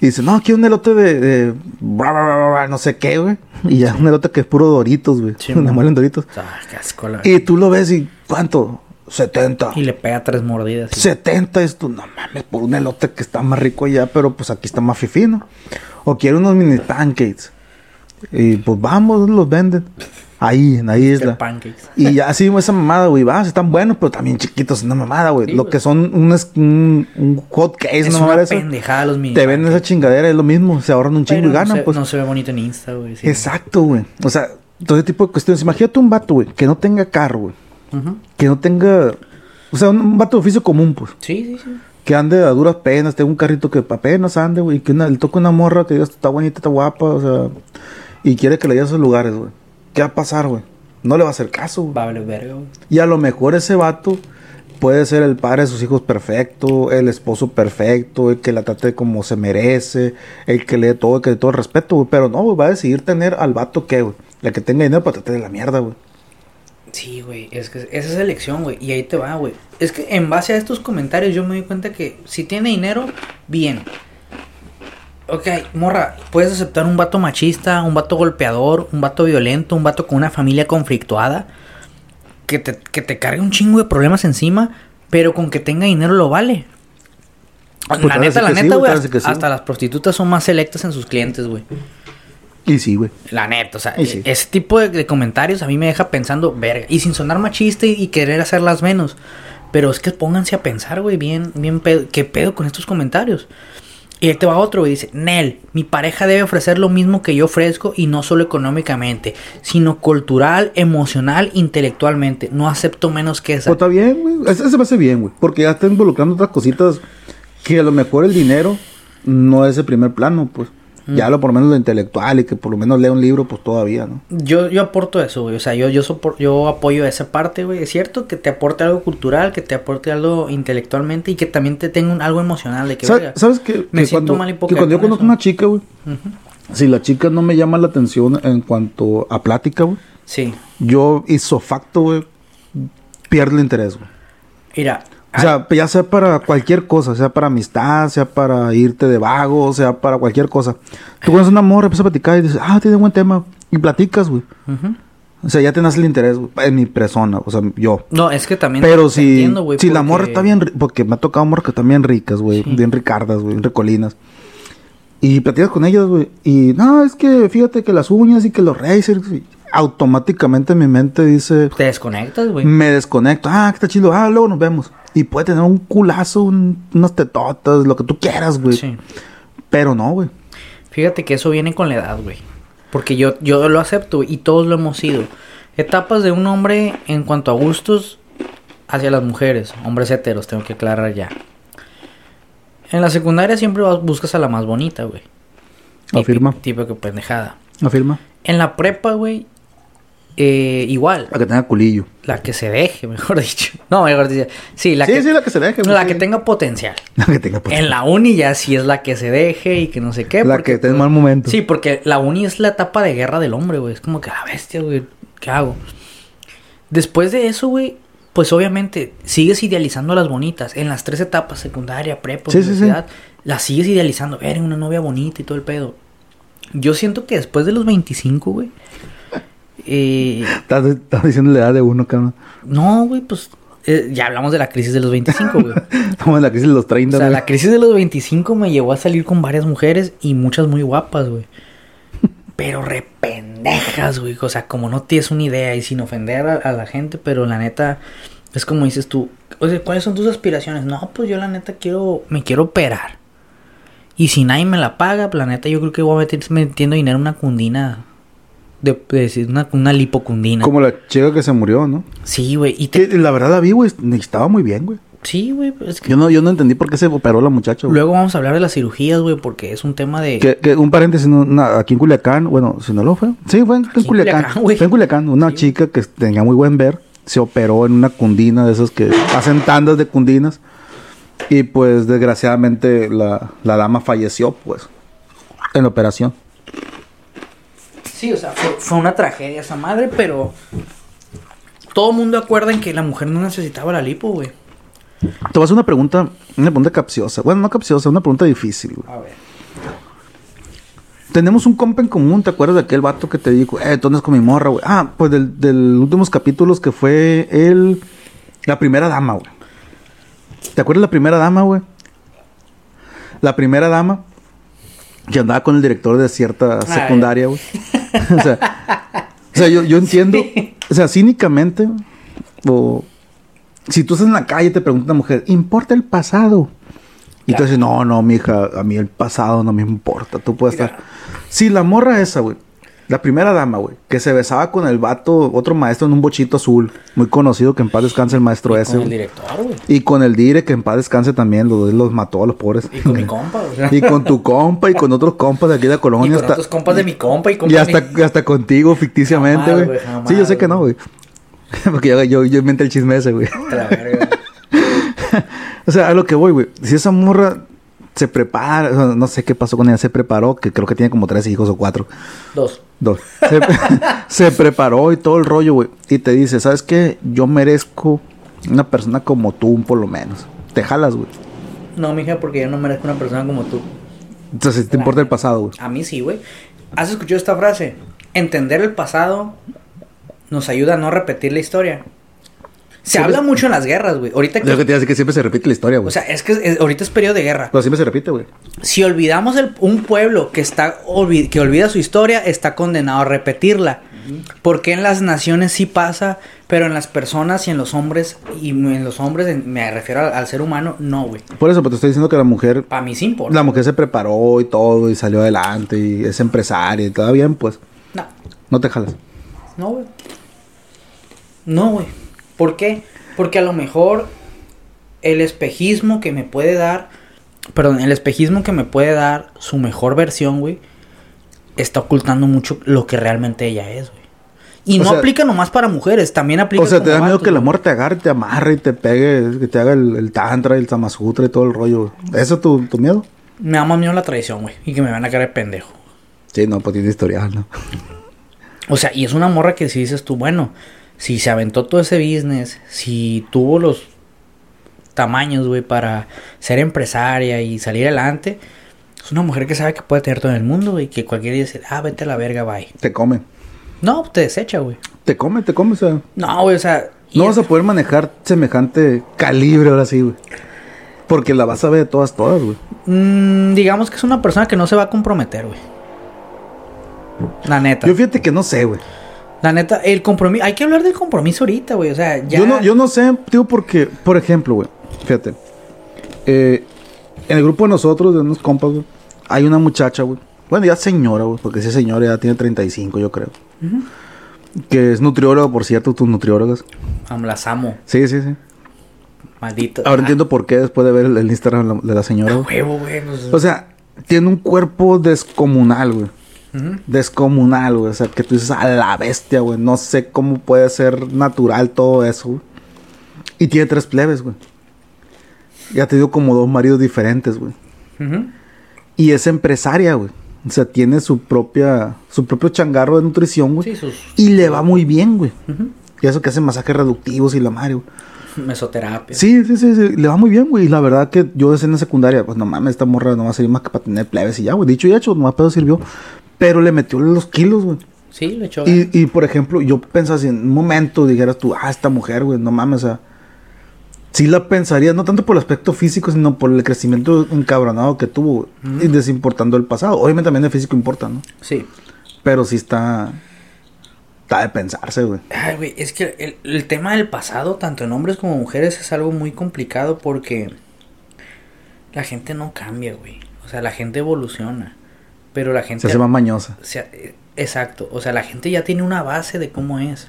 Y dice, no, quiero un elote de, no sé qué, güey. Y ya un elote que es puro doritos, güey. Sí, Una mo. muela en doritos. Ah, qué asco, la Y tú lo ves y, ¿cuánto? 70. Y le pega tres mordidas. sí. 70 es tú, no mames, por un elote que está más rico allá, pero pues aquí está más fifino. O quiero unos mini pancakes. Y pues vamos, los venden. Ahí, en la isla. Pancakes. Y ya así esa mamada, güey, vas, están buenos, pero también chiquitos, una mamada, güey. Sí, Lo güey. que son un, es- un, un hot case, Es una una pendejada los mini Te venden esa chingadera, es lo mismo, se ahorran un chingo y ganan, se, pues. no se ve bonito en Insta, güey. sí. Exacto, güey. O sea, todo ese tipo de cuestiones. Imagínate un vato, güey, que no tenga carro, güey. Ujú. Que no tenga. O sea, un, un vato de oficio común, pues. Sí, sí, sí. Que ande a duras penas, tenga un carrito que apenas ande, güey. Que una- le toque una morra que diga, está bonita, está guapa, o sea. Y quiere que le lleve a esos lugares, güey. ¿Qué va a pasar, güey? No le va a hacer caso, güey. Va a valer verga, güey. Y a lo mejor ese vato puede ser el padre de sus hijos perfecto, el esposo perfecto, el que la trate como se merece, el que le dé todo, el que le dé todo el respeto, güey. Pero no, güey, va a decidir tener al vato que, güey. La que tenga dinero para tratar de la mierda, güey. Sí, güey, es que esa es elección, güey, y ahí te va, güey. Es que en base a estos comentarios yo me di cuenta que si tiene dinero, bien. Ok, morra, puedes aceptar un vato machista, un vato golpeador, un vato violento, un vato con una familia conflictuada, que te, que te cargue un chingo de problemas encima, pero con que tenga dinero lo vale. Pues la neta, la neta, güey, sí hasta, sí. hasta las prostitutas son más selectas en sus clientes, güey. Y sí, güey. La neta, o sea, sí. ese tipo de, de comentarios a mí me deja pensando, verga, y sin sonar machista y, y querer hacerlas menos. Pero es que pónganse a pensar, güey, bien, bien pedo, qué pedo con estos comentarios. Y te va otro, güey, dice, Nel, mi pareja debe ofrecer lo mismo que yo ofrezco y no solo económicamente, sino cultural, emocional, intelectualmente. No acepto menos que esa. Pues está bien, güey. Ese se me hace bien, güey. Porque ya está involucrando otras cositas que a lo mejor el dinero no es el primer plano, pues. Mm. Ya lo por lo menos lo intelectual y que por lo menos lea un libro, pues todavía, ¿no? Yo, yo aporto eso, güey. O sea, yo, yo, sopor- yo apoyo esa parte, güey. Es cierto que te aporte algo cultural, que te aporte algo intelectualmente y que también te tenga un, algo emocional de que, Sa- verga, ¿Sabes qué? me que siento cuando, mal y que cuando yo con conozco eso. una chica, güey, Ujú. si la chica no me llama la atención en cuanto a plática, güey, Sí. yo isofacto, güey, pierdo el interés, güey. Mira. O sea, ya sea para cualquier cosa, sea para amistad, sea para irte de vago, sea para cualquier cosa. Tú conoces una morra, empiezas a platicar y dices, ah, tiene buen tema. Y platicas, güey. ujú. O sea, ya te nace el interés güey, en mi persona, o sea, yo. No, es que también. Pero si, entiendo, güey, si la porque- morra está bien, porque me ha tocado morras que están bien ricas, güey, Sí. bien ricardas, güey, recolinas. Y platicas con ellas, güey, y no, es que fíjate que las uñas y que los racers, y automáticamente mi mente dice, Te desconectas, güey. me desconecto, ah, que está chido, ah, luego nos vemos. Y puede tener un culazo, un- unas tetotas, lo que tú quieras, güey. Sí. Pero no, güey. Fíjate que eso viene con la edad, güey. Porque yo, yo lo acepto y todos lo hemos sido. Etapas de un hombre en cuanto a gustos hacia las mujeres, hombres heteros, tengo que aclarar ya. En la secundaria siempre vas- buscas a la más bonita, güey. Afirma. Tipo que pendejada. Afirma. En la prepa, güey, eh, igual. La que tenga culillo. La que se deje, (laughs) mejor dicho. No, mejor dicho. Sí, la sí, que, sí, la que se deje. la güey, (laughs) que tenga potencial. La que tenga En la uni ya sí es la que se deje y que no sé qué. La porque, que esté en pues, mal momento. Sí, porque la uni es la etapa de guerra del hombre, güey. Es como que la bestia, güey. ¿Qué hago? Después de eso, güey, pues obviamente sigues idealizando a las bonitas. En las tres etapas, secundaria, prepa, sí. universidad, las sigues idealizando. Ver, una novia bonita y todo el pedo. Yo siento que después de los 25, güey. Eh, Estás, estás diciendo la edad de uno, cabrón. no, güey, pues eh, ya hablamos de la crisis de los 25, güey. (laughs) Estamos en la crisis de los 30, O sea, güey. la crisis de los 25 me llevó a salir con varias mujeres y muchas muy guapas, güey. Pero rependejas, güey. O sea, como no tienes una idea y sin ofender a, a la gente, pero la neta, es como dices tú. O sea, ¿cuáles son tus aspiraciones? No, pues yo la neta quiero, me quiero operar. Y si nadie me la paga, pues la neta yo creo que voy a meter metiendo dinero en una cundina. De, de decir, una, una lipocundina. Como la chica que se murió, ¿no? Sí, güey. Y te- la verdad la vi, güey. Estaba muy bien, güey. Sí, güey. pues es que... Yo no, yo no entendí por qué se operó la muchacha, güey. Luego vamos a hablar de las cirugías, güey, porque es un tema de... Que, que un paréntesis, no, na- aquí en Culiacán, bueno, si no lo fue. Sí, fue en, Culiacán. Culiacán, güey. fue en Culiacán. Una Sí, chica que tenía muy buen ver se operó en una cundina de esas que hacen tandas de cundinas. Y pues desgraciadamente la, la dama falleció, pues, en la operación. Sí, o sea, fue, fue una tragedia esa madre, pero todo el mundo acuerda en que la mujer no necesitaba la lipo, güey. Te voy a una pregunta, una pregunta capciosa. Bueno, no capciosa, una pregunta difícil, güey. A ver. Tenemos un compa en común, ¿te acuerdas de aquel vato que te dijo, eh, tú andas con mi morra, güey? Ah, pues del, del últimos capítulos que fue el... La primera dama, güey. ¿Te acuerdas de la primera dama, güey? La primera dama que andaba con el director de cierta secundaria, güey. O sea, o sea, yo, yo entiendo, o sea, cínicamente, o si tú estás en la calle y te pregunta una mujer, ¿importa el pasado? Y tú Claro. dices, no, no, mija, a mí el pasado no me importa, tú puedes Claro. estar... Si la morra esa, güey, la primera dama, güey, que se besaba con el vato, otro maestro en un bochito azul, muy conocido, que en paz descanse el maestro ese, Con el director, güey. Y con el dire, que en paz descanse también, los, los mató a los pobres. Y con mi compa, güey. (laughs) Y con tu compa y con otros compas de aquí de la Y colonia. con hasta, otros compas de mi compa y compas y hasta, mi- hasta contigo ficticiamente, güey. Sí, yo sé que no, güey. (laughs) Porque yo, yo, yo inventé el chisme ese, güey. (laughs) O sea, a lo que voy, güey. Si esa morra se prepara, no sé qué pasó con ella, se preparó, que creo que tiene como tres hijos o cuatro. Dos. Dos. Se, (laughs) se preparó y todo el rollo, güey. Y te dice, ¿sabes qué? Yo merezco una persona como tú, por lo menos. Te jalas, güey. No, mija, porque yo no merezco una persona como tú. Entonces, te importa el pasado, güey. A mí sí, güey. ¿Has escuchado esta frase? Entender el pasado nos ayuda a no repetir la historia. Se habla mucho en las guerras, güey. Ahorita Lo que que... te hace que siempre se repite la historia, güey. O sea, es que es- ahorita es periodo de guerra. Pero siempre se repite, güey. Si olvidamos el- un pueblo que está que olvida su historia, está condenado a repetirla. Porque en las naciones sí pasa, pero en las personas y en los hombres, y en los hombres, en- me refiero al, al ser humano, no, güey. Por eso, pues te estoy diciendo que la mujer, Para mí sí importa. la mujer se preparó y todo y salió adelante y es empresaria y todo bien, pues No, no te jalas. no, güey. No, güey. ¿Por qué? Porque a lo mejor el espejismo que me puede dar, perdón, el espejismo que me puede dar su mejor versión, güey, está ocultando mucho lo que realmente ella es, güey. Y O no sea- aplica nomás para mujeres, también aplica O sea, te da miedo que el amor te agarre, te amarre y te pegue, que te haga el, el tantra, el samasutra y todo el rollo. ¿Eso es tu, tu miedo? Me da más miedo la traición, güey, y que me van a caer pendejo. Sí, no, pues tiene historial, ¿no? O sea, y es una morra que si dices tú, bueno, si se aventó todo ese business, si tuvo los tamaños, güey, para ser empresaria y salir adelante, es una mujer que sabe que puede tener todo en el mundo, güey, que cualquier día dice, ah, vete a la verga, bye. Te comen. No, te desecha, güey. Te come, te come, o sea. No, güey, o sea. y No vas a poder manejar semejante calibre ahora sí, güey. Porque la vas a ver de todas, todas, güey. Mm, digamos que es una persona que no se va a comprometer, güey. La neta. Yo fíjate que no sé, güey. La neta, el compromiso. Hay que hablar del compromiso ahorita, güey. O sea, ya. Yo no, yo no sé, tío, porque, por ejemplo, güey, fíjate. eh, en el grupo de nosotros, de unos compas, güey, hay una muchacha, güey. Bueno, ya señora, güey, porque esa señora ya tiene 35, yo creo. Que es nutrióloga, por cierto, tus nutriólogas. Am, las amo. Sí, sí, sí. Maldito. Ahora Ah, entiendo por qué después de ver el, el Instagram de la- de la señora, huevo, güey. pues, O sea, tiene un cuerpo descomunal, güey. Descomunal, güey. O sea, que tú dices a la bestia, güey. No sé cómo puede ser natural todo eso, güey. Y tiene tres plebes, güey. Ya te digo como dos maridos diferentes, güey. Y es empresaria, güey. O sea, tiene su propia, su propio changarro de nutrición, güey. Sí, sus. Y le va muy bien, güey. Y eso que hace masajes reductivos y la madre, güey. Mesoterapia. Sí, sí, sí, sí, le va muy bien, güey. Y la verdad que yo desde en la secundaria, pues no mames, esta morra no va a servir más que para tener plebes y ya, güey. Dicho y hecho, nomás pedo sirvió. Pero le metió los kilos, güey. Sí, le echó. Y, y por ejemplo, yo pensaba si en un momento dijeras tú, ah, esta mujer, güey, no mames, o sea. Sí la pensaría, no tanto por el aspecto físico, sino por el crecimiento encabronado que tuvo, y desimportando el pasado. Obviamente también el físico importa, ¿no? Sí. Pero sí está. Está de pensarse, güey. Ay, güey, es que el, el tema del pasado, tanto en hombres como mujeres, es algo muy complicado porque la gente no cambia, güey. O sea, la gente evoluciona. Pero la gente... Se hace más mañosa. eh, exacto. O sea, la gente ya tiene una base de cómo es.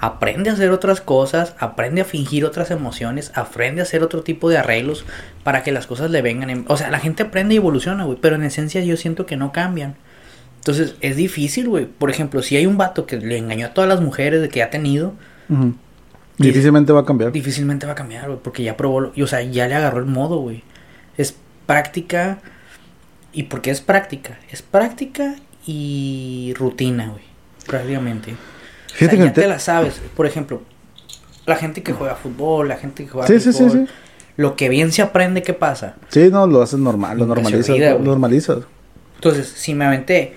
Aprende a hacer otras cosas, aprende a fingir otras emociones, aprende a hacer otro tipo de arreglos para que las cosas le vengan. en- O sea, la gente aprende y evoluciona, güey. Pero en esencia yo siento que no cambian. Entonces es difícil, güey. Por ejemplo, si hay un vato que le engañó a todas las mujeres de que ha tenido. Difícilmente va a cambiar. difícilmente va a cambiar, güey. Porque ya probó, lo- y, o sea, ya le agarró el modo, güey. Es práctica. ¿Y por qué es práctica? Es práctica y rutina, güey. Prácticamente. O Fíjate sea, que ya te- te la sabes. Por ejemplo, la gente que juega fútbol, la gente que juega Sí, sí, sí, béisbol, sí. Lo que bien se aprende, ¿qué pasa? Sí, no, lo haces normal, lo normalizas. olvida, lo güey. normalizas. Entonces, si me aventé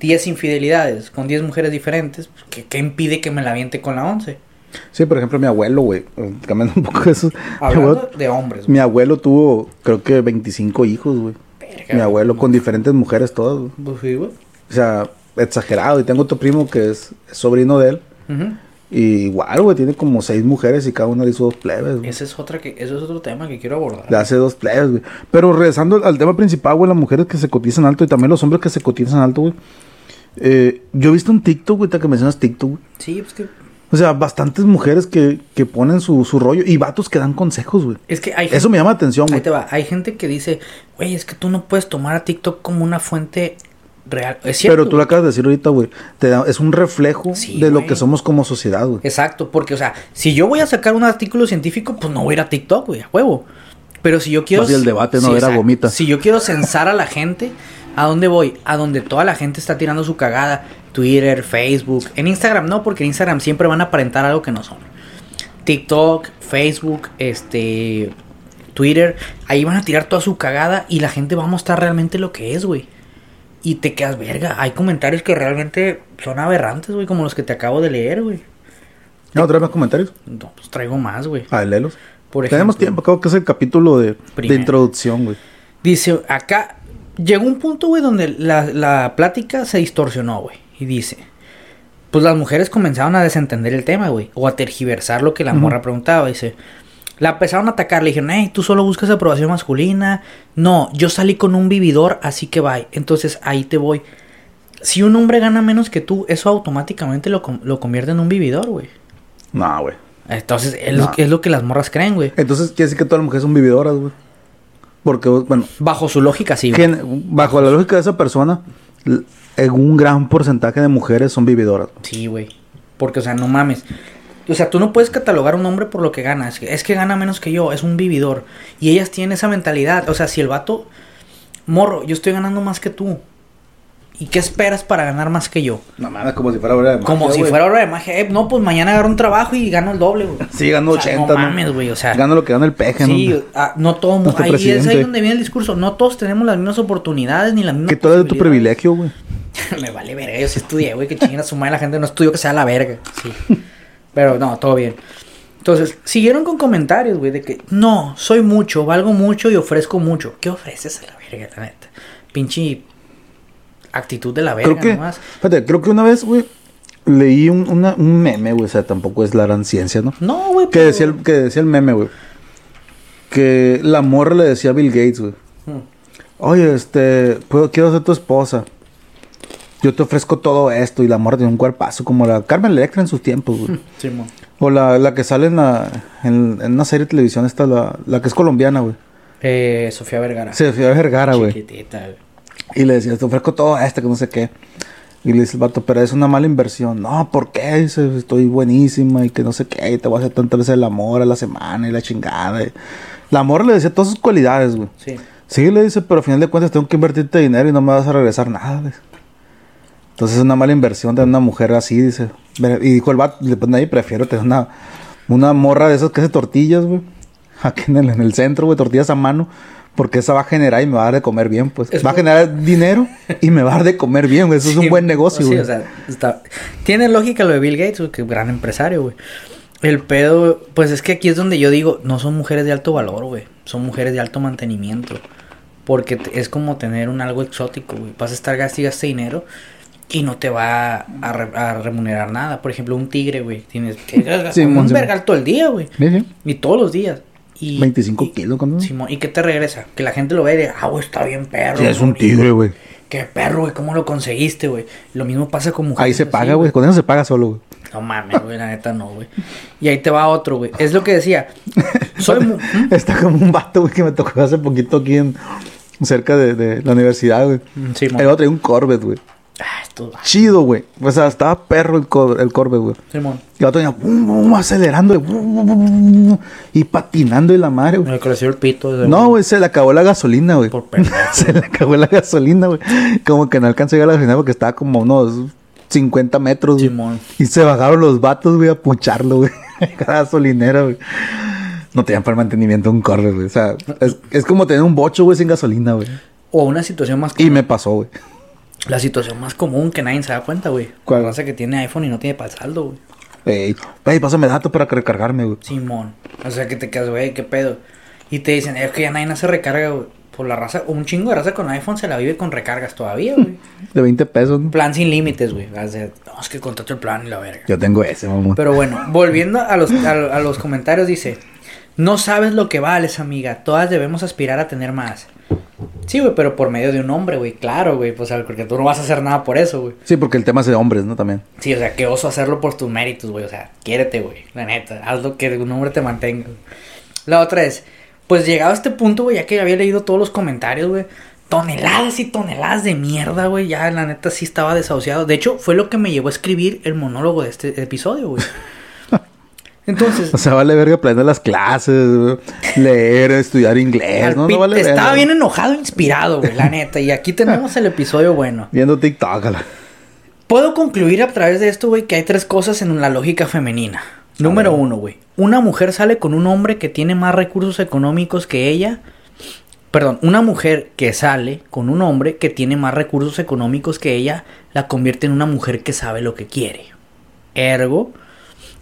10 infidelidades con 10 mujeres diferentes, pues, ¿qué, qué impide que me la aviente con la 11? Sí, por ejemplo, mi abuelo, güey. eh, Cambiando un poco eso. Hablando abuelo, de hombres, güey. mi abuelo tuvo, creo que 25 hijos, güey. Verga, Mi abuelo con diferentes mujeres todas. Pues sí, güey. O sea, exagerado. Y tengo otro primo que es, es sobrino de él. Y igual, güey, tiene como seis mujeres y cada una le hizo dos plebes, güey. Ese es otra que, eso es otro tema que quiero abordar. Le hace dos plebes, güey. Pero regresando al, al tema principal, güey, las mujeres que se cotizan alto y también los hombres que se cotizan alto, güey. Eh, yo he visto un TikTok, güey, que mencionas TikTok, güey. Sí, pues que O sea, bastantes mujeres que, que ponen su, su rollo y vatos que dan consejos, güey. es que hay Eso me llama la atención, Ahí güey. te va. Hay gente que dice, güey, es que tú no puedes tomar a TikTok como una fuente real. Es cierto. Pero tú lo acabas de decir ahorita, güey. Es un reflejo Sí, de lo que somos como sociedad, güey. Exacto, porque, o sea, si yo voy a sacar un artículo científico, pues no voy a ir a TikTok, güey, a huevo. Pero si yo quiero. Ir al debate, no, a ver a exacto. Gomita. Si yo quiero censar a la gente, ¿a dónde voy? A donde toda la gente está tirando su cagada. Twitter, Facebook. En Instagram no, porque en Instagram siempre van a aparentar algo que no son. TikTok, Facebook, este. Twitter. Ahí van a tirar toda su cagada y la gente va a mostrar realmente lo que es, güey. Y te quedas verga. Hay comentarios que realmente son aberrantes, güey, como los que te acabo de leer, güey. No, traes más comentarios. No, pues traigo más, güey. A ver, léelos. Por Tenemos ejemplo, tiempo, creo que es el capítulo de, de introducción, güey. Dice, acá llegó un punto, güey, donde la, la plática se distorsionó, güey. Y dice, pues las mujeres comenzaron a desentender el tema, güey. O a tergiversar lo que la morra preguntaba. Dice, la empezaron a atacar. Le dijeron, hey, tú solo buscas aprobación masculina. No, yo salí con un vividor, así que bye. Entonces ahí te voy. Si un hombre gana menos que tú, eso automáticamente lo, lo convierte en un vividor, güey. No, güey. Entonces es, lo, es lo que las morras creen, güey. Entonces quiere decir que todas las mujeres son vividoras, güey. Porque, bueno, Bajo su lógica, sí. gen- bajo la lógica de esa persona, en un gran porcentaje de mujeres son vividoras. Sí, güey. Porque, o sea, no mames. O sea, tú no puedes catalogar a un hombre por lo que gana. Es que, es que gana menos que yo, es un vividor. Y ellas tienen esa mentalidad. O sea, si el vato, morro, yo estoy ganando más que tú. ¿Y qué esperas para ganar más que yo? No mames, como si fuera obra de magia, Como si fuera obra de magia. Eh, no, pues mañana agarro un trabajo y gano el doble, güey. Sí, gano O sea, 80, no mames, güey, o sea. Gano lo que gana el peje, Sí, ¿no? ah, no todo Ahí es ahí donde viene el discurso. No todos tenemos las mismas oportunidades ni las mismas Que todo es tu posibilidades. privilegio, güey. (laughs) Me vale verga, yo sí estudié, güey, que chinguen a su madre la gente no estudió que sea la verga. Sí. Pero no, todo bien. Entonces, siguieron con comentarios, güey, de que no, soy mucho, valgo mucho y ofrezco mucho. ¿Qué ofreces a la verga, la neta? Pinche actitud de la verga Creo que, nomás. fíjate, creo que una vez, güey, leí un, una- un meme, güey, o sea, tampoco es la gran ciencia, ¿no? No, güey, Que pero- decía, el, que decía el meme, güey. Que la morra le decía a Bill Gates, güey. Hmm. Oye, este, puedo, quiero ser tu esposa. Yo te ofrezco todo esto. Y la morra tiene un cuerpazo como la Carmen Electra en sus tiempos, güey. (laughs) Simón. O la, la que sale en, la, en, en una serie de televisión, esta, la, la que es colombiana, güey. Eh, Sofía Vergara. Se fue a Vergara, güey. Chiquitita, güey. Y le decía, te ofrezco todo esto, que no sé qué. Y le dice el vato, pero es una mala inversión. No, ¿por qué? Dice, estoy buenísima y que no sé qué. Y te voy a hacer tantas veces el amor a la semana y la chingada. Y... La amor le decía todas sus cualidades, güey. Sí. Sí, le dice, pero al final de cuentas tengo que invertirte dinero y no me vas a regresar nada. dice. Entonces es una mala inversión de una mujer así, dice. Y dijo el vato, pone ahí, prefiero tener una, una morra de esas que hace tortillas, güey. (laughs) Aquí en el, en el centro, güey, tortillas a mano. Porque esa va a generar y me va a dar de comer bien, pues. Es va a generar dinero y me va a dar de comer bien. Eso es un buen negocio, sí, güey. o sea, está- tiene lógica lo de Bill Gates, que gran empresario, güey. El pedo, pues es que aquí es donde yo digo, no son mujeres de alto valor, güey. Son mujeres de alto mantenimiento. Porque es como tener un algo exótico, güey. Vas a estar gaste y gaste dinero y no te va a, re- a remunerar nada. Por ejemplo, un tigre, güey. Tienes, (laughs) tienes Sí, un vergal todo el día, güey. Sí, sí. Y todos los días. Y, 25 y- kilos, ¿cuándo? Simón, ¿y qué te regresa? Que la gente lo ve y diga, ah, güey, está bien perro. Sí, es un tigre, güey. Qué perro, güey, ¿cómo lo conseguiste, güey? Lo mismo pasa con mujeres. Ahí se paga, güey. Con eso se paga solo, güey. No mames, güey, la neta no, güey. Y ahí te va otro, güey. Es lo que decía. Soy mu-. (laughs) Está como un vato, güey, que me tocó hace poquito aquí en... Cerca de, de la universidad, güey. Simón. El otro traía un Corvette, güey. Ah, esto va. Chido, güey. O sea, estaba perro el, Cor- el Corvette, güey. Simón. Y el otro venía bum, bum, acelerando güey, bum, bum, bum, bum, y patinando y la madre, güey. Me creció el pito. No, güey, se le acabó la gasolina, güey. Por pendejo. (laughs) se le acabó la gasolina, güey. Como que no alcanzó a llegar a la gasolina porque estaba como unos 50 metros. Simón. Y se bajaron los vatos, güey, a pucharlo, güey. (laughs) Cada gasolinera, güey. No tenían para el mantenimiento un Corvette, güey. O sea, es, es como tener un bocho, güey, sin gasolina, güey. O una situación más Y común. me pasó, güey. La situación más común que nadie se da cuenta, güey. ¿Cuál? La raza que tiene iPhone y no tiene para el saldo, güey. Ey, ey, pásame datos para que recargarme, güey. Simón. O sea, que te quedas, güey, qué pedo. Y te dicen, es que ya nadie se recarga, güey. Por la raza, un chingo de raza con iPhone se la vive con recargas todavía, güey. De 20 pesos, ¿no? plan sin límites, güey. O sea, no, es que contrato el plan y la verga. Yo tengo ese, mamón. Pero bueno, volviendo a los, a, a los comentarios, dice: No sabes lo que vales, amiga. Todas debemos aspirar a tener más. Sí, güey, pero por medio de un hombre, güey. Claro, güey. Pues, porque tú no vas a hacer nada por eso, güey. Sí, porque el tema es de hombres, ¿no? También. Sí, o sea, qué oso hacerlo por tus méritos, güey. O sea, quiérete, güey. La neta, haz lo que un hombre te mantenga. La otra es, pues llegado a este punto, güey, ya que había leído todos los comentarios, güey. Toneladas y toneladas de mierda, güey. Ya, la neta, sí estaba desahuciado. De hecho, fue lo que me llevó a escribir el monólogo de este episodio, güey. (laughs) Entonces, O sea, vale verga planear las clases, leer, estudiar inglés, ¿no? No vale estaba verga. bien enojado, inspirado, güey, la neta. Y aquí tenemos el episodio bueno. Viendo TikTok, la- Puedo concluir a través de esto, güey, que hay tres cosas en la lógica femenina. Número uno, güey. Una mujer sale con un hombre que tiene más recursos económicos que ella. Perdón, una mujer que sale con un hombre que tiene más recursos económicos que ella la convierte en una mujer que sabe lo que quiere. Ergo,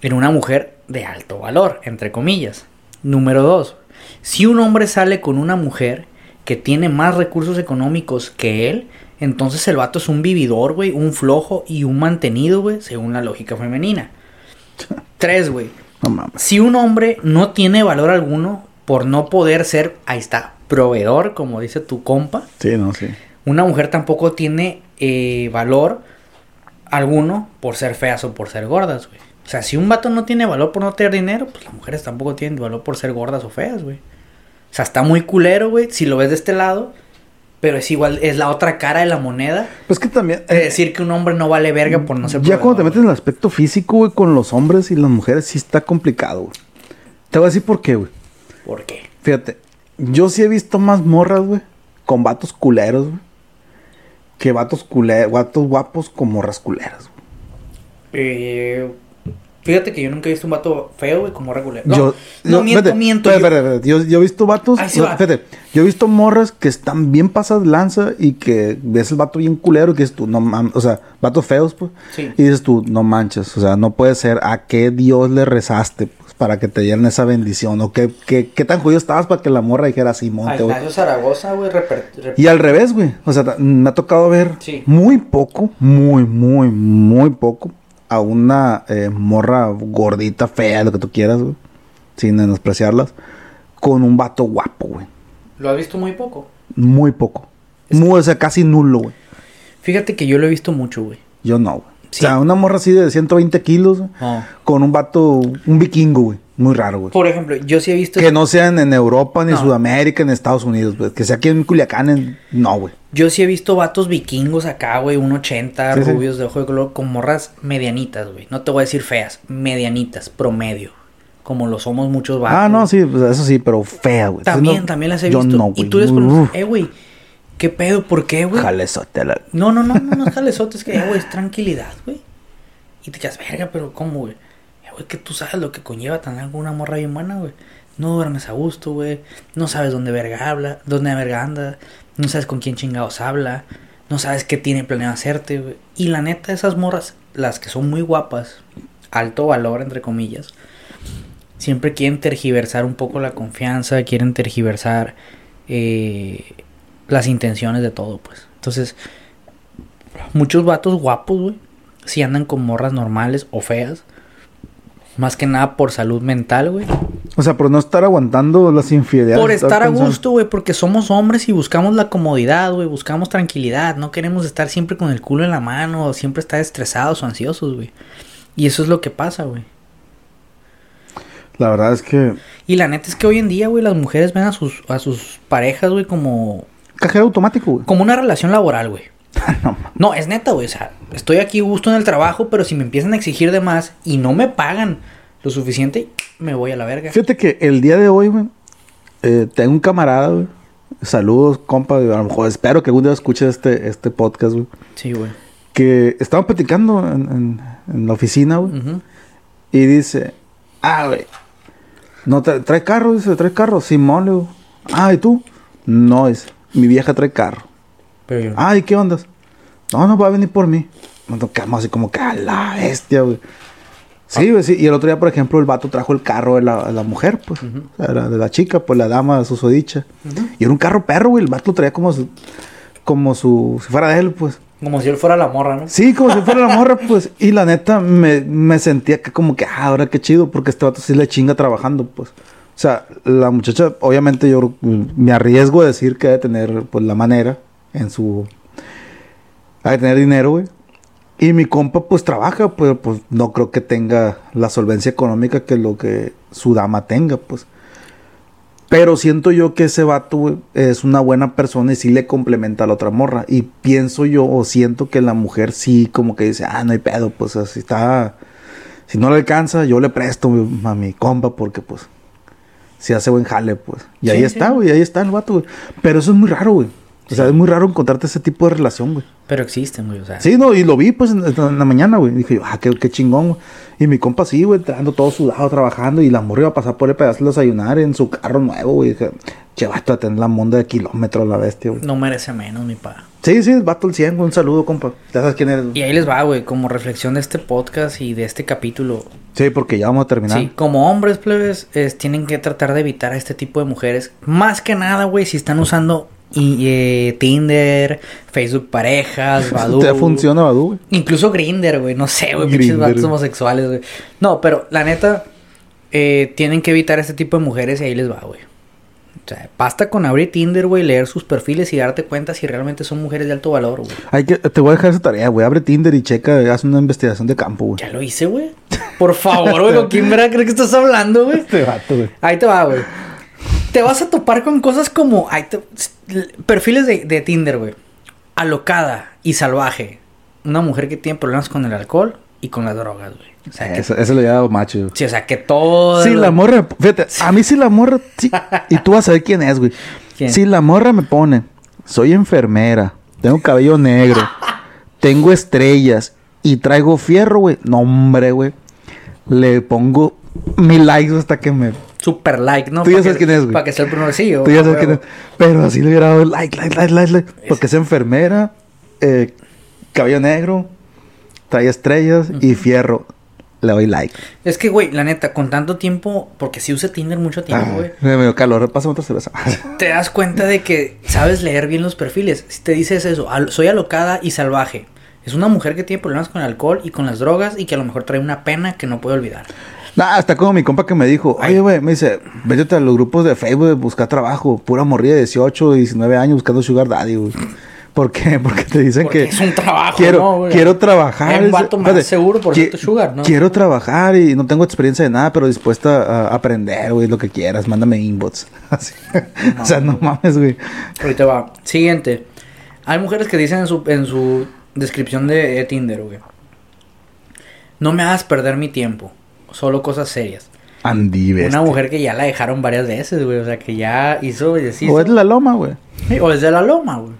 en una mujer de alto valor, entre comillas. Número dos, si un hombre sale con una mujer que tiene más recursos económicos que él, entonces el vato es un vividor, güey, un flojo y un mantenido, güey, según la lógica femenina. (laughs) Tres, güey. No mames. Si un hombre no tiene valor alguno por no poder ser, ahí está, proveedor, como dice tu compa, Sí, no, sí. una mujer tampoco tiene eh, valor alguno por ser feas o por ser gordas, güey. O sea, si un vato no tiene valor por no tener dinero, pues las mujeres tampoco tienen valor por ser gordas o feas, güey. O sea, está muy culero, güey, si lo ves de este lado, pero es igual, es la otra cara de la moneda. Pues que también. De decir que un hombre no vale verga por no ser ya cuando te metes en el aspecto físico, güey, con los hombres y las mujeres, sí está complicado, güey. Te voy a decir por qué, güey. güey. ¿Por qué? Fíjate, yo sí he visto más morras, güey, con vatos culeros, güey, que vatos culeros, vatos guapos con morras culeras, güey. Eh, Fíjate que yo nunca he visto un vato feo, güey, como regular. No, yo, no, yo- miento, miento. yo- espérate, Yo, yo he visto vatos. Ahí no, va. fíjate, yo he visto morras que están bien pasadas lanza y que ves el vato bien culero y que dices tú, no mames, o sea, vatos feos, pues. Sí. Y dices tú, no manches, o sea, no puede ser a qué Dios le rezaste, pues, para que te dieran esa bendición. O qué, qué, qué tan judío estabas para que la morra dijera Simón, A te voy-". Ignacio Zaragoza, güey, Y al revés, güey. O sea, me ha tocado ver Sí. muy poco, muy, muy, muy poco a una eh, morra gordita, fea, lo que tú quieras, güey. Sin menospreciarlas. Con un vato guapo, güey. Lo has visto muy poco. Muy poco. Muy, o sea, casi nulo, güey. Fíjate que yo lo he visto mucho, güey. Yo no, güey. Sí. O sea, una morra así de 120 kilos, güey, No. con un vato, un vikingo, güey. Muy raro, güey. Por ejemplo, yo sí he visto... Que no sean en Europa, ni No. Sudamérica, ni Estados Unidos, güey. Que sea aquí en Culiacán, en- no, güey. Yo sí he visto vatos vikingos acá, güey, un 80, Sí, sí. rubios de ojo de color, con morras medianitas, güey. No te voy a decir feas, medianitas, promedio. Como lo somos muchos vatos. Ah, no, sí, pues, eso sí, pero fea, güey. También, No, también las he yo visto. no, y güey. tú les preguntas, eh, güey, ¿qué pedo? ¿Por qué, güey? la- No, no, no, no, no es (laughs) jalezote, es que, eh, güey, es tranquilidad, güey. Y te quedas, verga, pero ¿cómo, güey? Eh, güey, que tú sabes lo que conlleva tener una morra bien buena, güey. No duermes a gusto, güey. No sabes dónde verga habla, dónde verga anda. No sabes con quién chingados habla. No sabes qué tiene planeado hacerte, güey. Y la neta, esas morras, las que son muy guapas, alto valor, entre comillas, siempre quieren tergiversar un poco la confianza, quieren tergiversar eh, las intenciones de todo, pues. Entonces, muchos vatos guapos, güey, si andan con morras normales o feas, más que nada por salud mental, güey. O sea, por no estar aguantando las infidelidades. Por estar a pensando- gusto, güey, porque somos hombres y buscamos la comodidad, güey, buscamos tranquilidad, no queremos estar siempre con el culo en la mano, o siempre estar estresados o ansiosos, güey. Y eso es lo que pasa, güey. La verdad es que. Y la neta es que hoy en día, güey, las mujeres ven a sus, a sus parejas, güey, como, Cajero automático, güey. como una relación laboral, güey. (laughs) no, No, es neta, güey. O sea, estoy aquí gusto en el trabajo, pero si me empiezan a exigir de más y no me pagan lo suficiente, me voy a la verga. Fíjate que el día de hoy, güey, eh, tengo un camarada, güey. Saludos, compa. güey, A lo mejor espero que algún día escuche este, este podcast, güey. Sí, güey. Que estaba platicando en, en- en la oficina, güey. Y dice, ah, güey. No, tra- trae carro, dice, trae carro. Simón, le digo. Ah, ¿y tú? No, dice, mi vieja trae carro. Pero yo... Ah, ¿y qué ondas? No, no va a venir por mí. Nos quedamos así como que a la bestia, güey. Sí, güey, sí. Y el otro día, por ejemplo, el vato trajo el carro de la, de la mujer, pues. O sea, de la chica, pues la dama susodicha. Ujú. Y era un carro perro, güey. El vato lo traía como su, como su, si fuera de él, pues. Como si él fuera la morra, ¿no? Sí, como si fuera la morra, (laughs) pues. Y la neta, me, me sentía que como que, ah, ahora qué chido, porque este vato sí le chinga trabajando, pues. O sea, la muchacha, obviamente yo mm, me arriesgo a decir que debe tener, pues, la manera en su... Ha de tener dinero, güey. Y mi compa, pues, trabaja, pues, pues, no creo que tenga la solvencia económica que lo que su dama tenga, pues. Pero siento yo que ese vato güey, es una buena persona y sí le complementa a la otra morra. Y pienso yo o siento que la mujer sí como que dice, ah, no hay pedo, pues así está. Si no le alcanza, yo le presto a mi compa porque pues si hace buen jale, pues. Y ahí Sí, está, güey, ahí está el vato, güey. Pero eso es muy raro, güey. O sea, es muy raro encontrarte ese tipo de relación, güey. Pero existen, güey, o sea. Sí, no, y lo vi pues en, en la mañana, güey. Dije yo, ah, qué, qué chingón, güey. Y mi compa sí, güey, ando todo sudado trabajando. Y la morra iba a pasar por el pedazo de desayunar en su carro nuevo, güey. Dije, che, vato, a tener la monda de kilómetros la bestia, güey. No merece menos, mi pa. Sí, sí, vato el 100, güey. Un saludo, compa. Ya sabes quién eres. Y ahí les va, güey, como reflexión de este podcast y de este capítulo. Sí, porque ya vamos a terminar. Sí, como hombres, plebes, es- tienen que tratar de evitar a este tipo de mujeres. Más que nada, güey, si están usando y, eh, Tinder, Facebook parejas, (laughs) Badoo. Te funciona, Badu, güey. Incluso Grinder, güey. No sé, güey. Pinches vatos homosexuales, güey. No, pero la neta, eh, tienen que evitar este tipo de mujeres y ahí les va, güey. O sea, basta con abrir Tinder, güey, leer sus perfiles y darte cuenta si realmente son mujeres de alto valor, güey. Hay que, te voy a dejar esa tarea, güey. Abre Tinder y checa, haz una investigación de campo, güey. Ya lo hice, güey. Por favor, güey. ¿Con (laughs) quién verá crees que estás hablando, güey? Este vato, güey. Ahí te va, güey. Te vas a topar con cosas como te- perfiles de, de Tinder, güey. Alocada y salvaje. Una mujer que tiene problemas con el alcohol y con las drogas, güey. O sea, que, Eso, eso le llama macho, sí, o sea, que todo. Sí, la morra, fíjate, a mí sí la morra, sí, y tú vas a ver quién es, güey. Si la morra me pone, soy enfermera, tengo cabello negro, (laughs) tengo estrellas y traigo fierro, güey. No, hombre, güey. le pongo mil likes hasta que me. Super like, ¿no? Tú ya sabes quién es, güey. Para que sea el primero. Sí, Tú ya sabes quién es. Pero así le hubiera dado like, like, like, like, like. Porque es enfermera, eh, cabello negro, trae estrellas y fierro. Le doy like. Es que, güey, la neta, con tanto tiempo, porque si usa Tinder mucho tiempo, güey, me dio calor. Pásame otra cerveza. (laughs) te das cuenta de que sabes leer bien los perfiles. Si te dices eso, soy alocada y salvaje. Es una mujer que tiene problemas con el alcohol y con las drogas y que a lo mejor trae una pena que no puede olvidar. Nah, está como mi compa que me dijo, oye, güey, me dice, vete a los grupos de Facebook de buscar trabajo. Pura morrilla de 18, 19 años buscando sugar daddy, güey. ¿Por qué? (laughs) Porque te dicen Porque que... es un trabajo, quiero, ¿no? Quiero trabajar. Hay un vato más seguro por sugar, ¿no? Quiero trabajar y no tengo experiencia de nada, pero dispuesta a aprender, güey, lo que quieras. Mándame inbox. (laughs) Así. o sea, no mames, güey. Ahorita va. Siguiente. Hay mujeres que dicen en su, en su descripción de, de Tinder, güey. No me hagas perder mi tiempo. Solo cosas serias. Andy. Una mujer que ya la dejaron varias veces, güey. O sea, que ya hizo y deshizo. O es la loma, güey. Sí, O es de la loma, güey.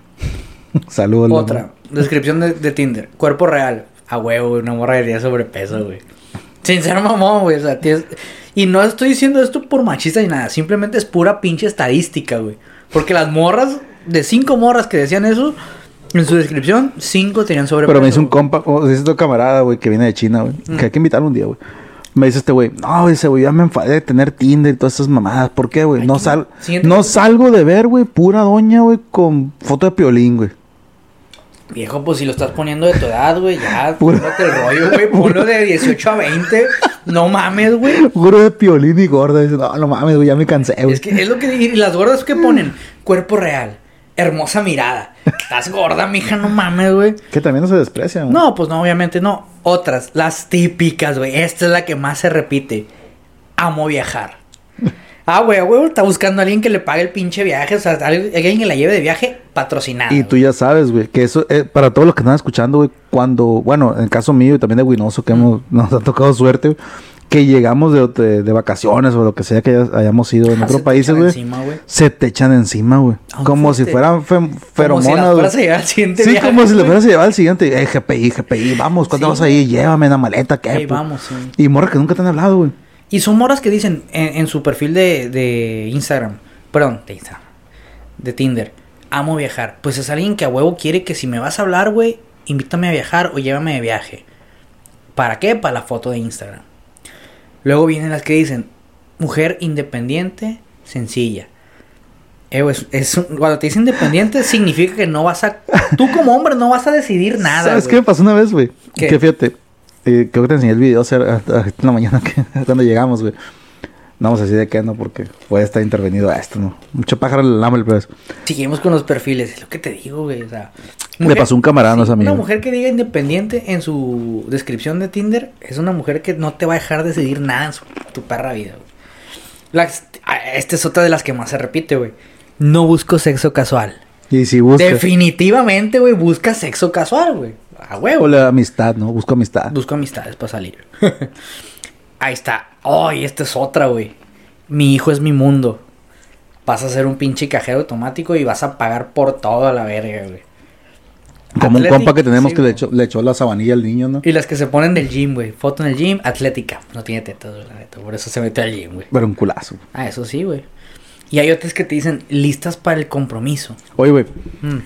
(laughs) Saludos. Loma. Otra. Descripción de, de Tinder. Cuerpo real. A huevo, güey. Una morra de 10 sobrepeso, güey. Sin ser mamón, güey. O sea, tienes... Y no estoy diciendo esto por machista ni nada. Simplemente es pura pinche estadística, güey. Porque las morras, de cinco morras que decían eso, en su descripción, cinco tenían sobrepeso. Pero me dice un compa, o dice tu camarada, güey, que viene de China, güey. Mm. Que hay que invitarlo un día, güey. Me dice este güey, no, dice, güey, ya me enfadé de tener Tinder y todas esas mamadas. ¿Por qué, güey? No, sal no salgo de ver, güey, pura doña, güey, con foto de piolín, güey. Viejo, pues si lo estás poniendo de tu edad, güey, ya, (laughs) Puro- ponte el rollo, güey. (laughs) Ponlo de 18 a 20. No mames, güey. Puro de piolín y gorda. Dice, no, no mames, güey, ya me cansé, güey. Es que es lo que. Y las gordas que ponen, cuerpo real, hermosa mirada. Estás gorda, mija, no mames, güey. Que también no se desprecia, güey. No, pues no, obviamente no. Otras, las típicas, güey. Esta es la que más se repite. Amo viajar. (laughs) Ah, güey, güey, está buscando a alguien que le pague el pinche viaje. O sea, alguien que la lleve de viaje patrocinado. Y tú ya sabes, güey, que eso, eh, para todos los que están escuchando, güey, cuando, bueno, en el caso mío y también de Winoso, que hemos, nos ha tocado suerte, güey, que llegamos de, de- de vacaciones o lo que sea que haya- hayamos ido en Ah, otros países, güey, se te echan encima, güey. Ah, Como si fueran fe- si feromonas, las güey. fueras a llevar al siguiente Sí, viaje, como si le fueras a llevar al siguiente. Eh, GPI, GPI, vamos, ¿cuándo Sí, vas a ir? Llévame en la maleta, ¿qué? Ahí vamos, sí. Y morra que nunca te han hablado, güey. Y son morras que dicen en, en su perfil de, de Instagram, perdón, de Instagram, de Tinder, amo viajar. Pues es alguien que a huevo quiere que si me vas a hablar, güey, invítame a viajar o llévame de viaje. ¿Para qué? Para la foto de Instagram. Luego vienen las que dicen, mujer independiente, sencilla. Eh, güey, es, cuando te dicen independiente (laughs) significa que no vas a... Tú como hombre no vas a decidir nada. ¿Sabes güey. qué me pasó una vez, güey? Que fíjate, eh, creo que te enseñé el video hace- hasta- hasta en la mañana que, (laughs) cuando llegamos, güey. No vamos a decir de qué, ¿no? Porque puede estar intervenido a esto, ¿no? Mucho pájaro en el hambre, pero es- Seguimos con los perfiles, es lo que te digo, güey. O sea, Le pasó un camarada a nuestro Una mujer que diga independiente en su descripción de Tinder es una mujer que no te va a dejar decidir nada en su, tu perra vida, güey. La- esta es otra de las que más se repite, güey. No busco sexo casual. Y si busca... Definitivamente, güey, busca sexo casual, güey. A huevo. O la amistad, ¿no? Busco amistad. Busco amistades para salir. (laughs) Ahí está. Ay, esta es otra, güey. Mi hijo es mi mundo. Vas a ser un pinche cajero automático y vas a pagar por todo a la verga, güey. Como un compa que tenemos sí, que le echó, le echó la sabanilla al niño, ¿no? Y las que se ponen del gym, güey. Foto en el gym, atlética. No tiene tetas, la neta. Por eso se mete al gym, güey. Pero un culazo. Ah, eso sí, güey. Y hay otras que te dicen listas para el compromiso. Oye, güey. Mm.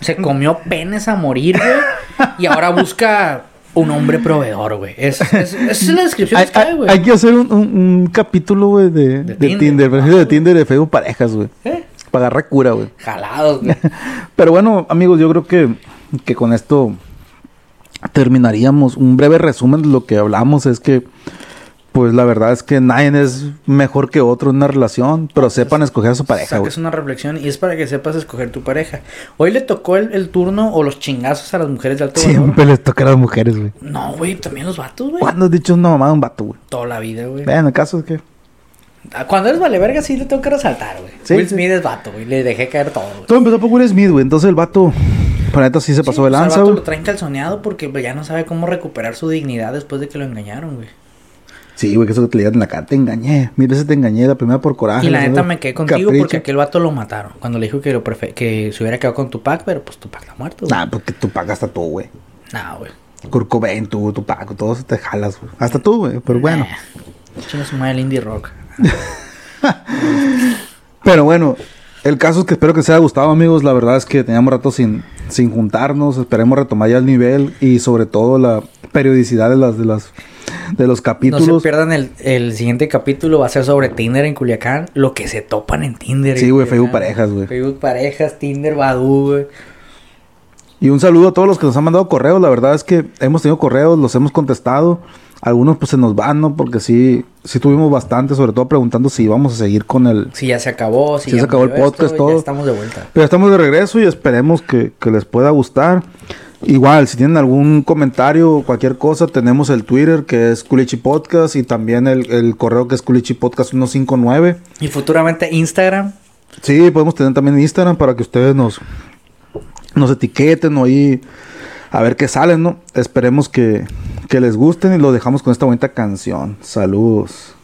Se comió penes a morir, güey. Y ahora busca un hombre proveedor, güey. Es, es- esa es la (laughs) descripción Hay, que hay, güey. hay que hacer un, un- un capítulo, güey, de, De de Tinder. Tinder. perfil de Tinder de Facebook parejas, güey. ¿Eh? Para agarrar cura, güey. Jalados, güey. (laughs) Pero bueno, amigos, yo creo que, que con esto terminaríamos. Un breve resumen de lo que hablamos es que, pues la verdad es que nadie es mejor que otro en una relación, pero sepan escoger a su pareja, güey. Saques una reflexión y es para que sepas escoger tu pareja. Hoy le tocó el, el turno o los chingazos a las mujeres de alto valor. Siempre les toca a las mujeres, güey. No, güey, también los vatos, güey. ¿Cuándo has dicho una mamá de un vato, güey? Toda la vida, güey. Vean, el caso es que. Ah, Cuando eres vale verga, sí le tengo que resaltar, güey. Sí, Will. Smith es vato, güey. Le dejé caer todo, güey. Todo empezó por Will Smith, güey. Entonces el vato, para neta, sí se pasó Sí, de pues, al lanza, vato güey. lo traen calzoneado porque pues, ya no sabe cómo recuperar su dignidad después de que lo engañaron, güey. Sí, güey, que eso te le en la cara. Te engañé. Mira, ese te engañé. La primera por coraje. y la neta me quedé contigo capricho. porque aquel vato lo mataron. Cuando le dijo que, lo que se hubiera quedado con Tupac, pero pues Tupac está muerto. güey. Nah, porque pagas hasta tú, güey. Nah, güey. Kurt Cobain, tú, Tupac, todos te jalas, güey. Hasta tú, güey, pero bueno. Chino su madre el indie rock. (laughs) pero bueno, el caso es que espero que les haya gustado, amigos. La verdad es que teníamos rato sin, sin juntarnos. Esperemos retomar ya el nivel y sobre todo la periodicidad de las de las de los capítulos. No se pierdan el, el siguiente capítulo, va a ser sobre Tinder en Culiacán, lo que se topan en Tinder. Sí, güey, Facebook parejas, güey. Facebook parejas, Tinder, Badoo, güey. Y un saludo a todos los que nos han mandado correos. La verdad es que hemos tenido correos, los hemos contestado. Algunos pues se nos van, ¿no? Porque sí, sí tuvimos bastante, sobre todo preguntando si íbamos a seguir con el... Si ya se acabó, si, ya se acabó el podcast, todo. Ya estamos de vuelta. Pero estamos de regreso y esperemos que, que les pueda gustar. Igual, si tienen algún comentario o cualquier cosa, tenemos el Twitter que es Culichi Podcast y también el, el correo que es Culichi Podcast 159. Y futuramente Instagram. Sí, podemos tener también Instagram para que ustedes nos, nos etiqueten o ahí a ver qué salen, ¿no? Esperemos que, que les gusten y lo dejamos con esta bonita canción. Saludos.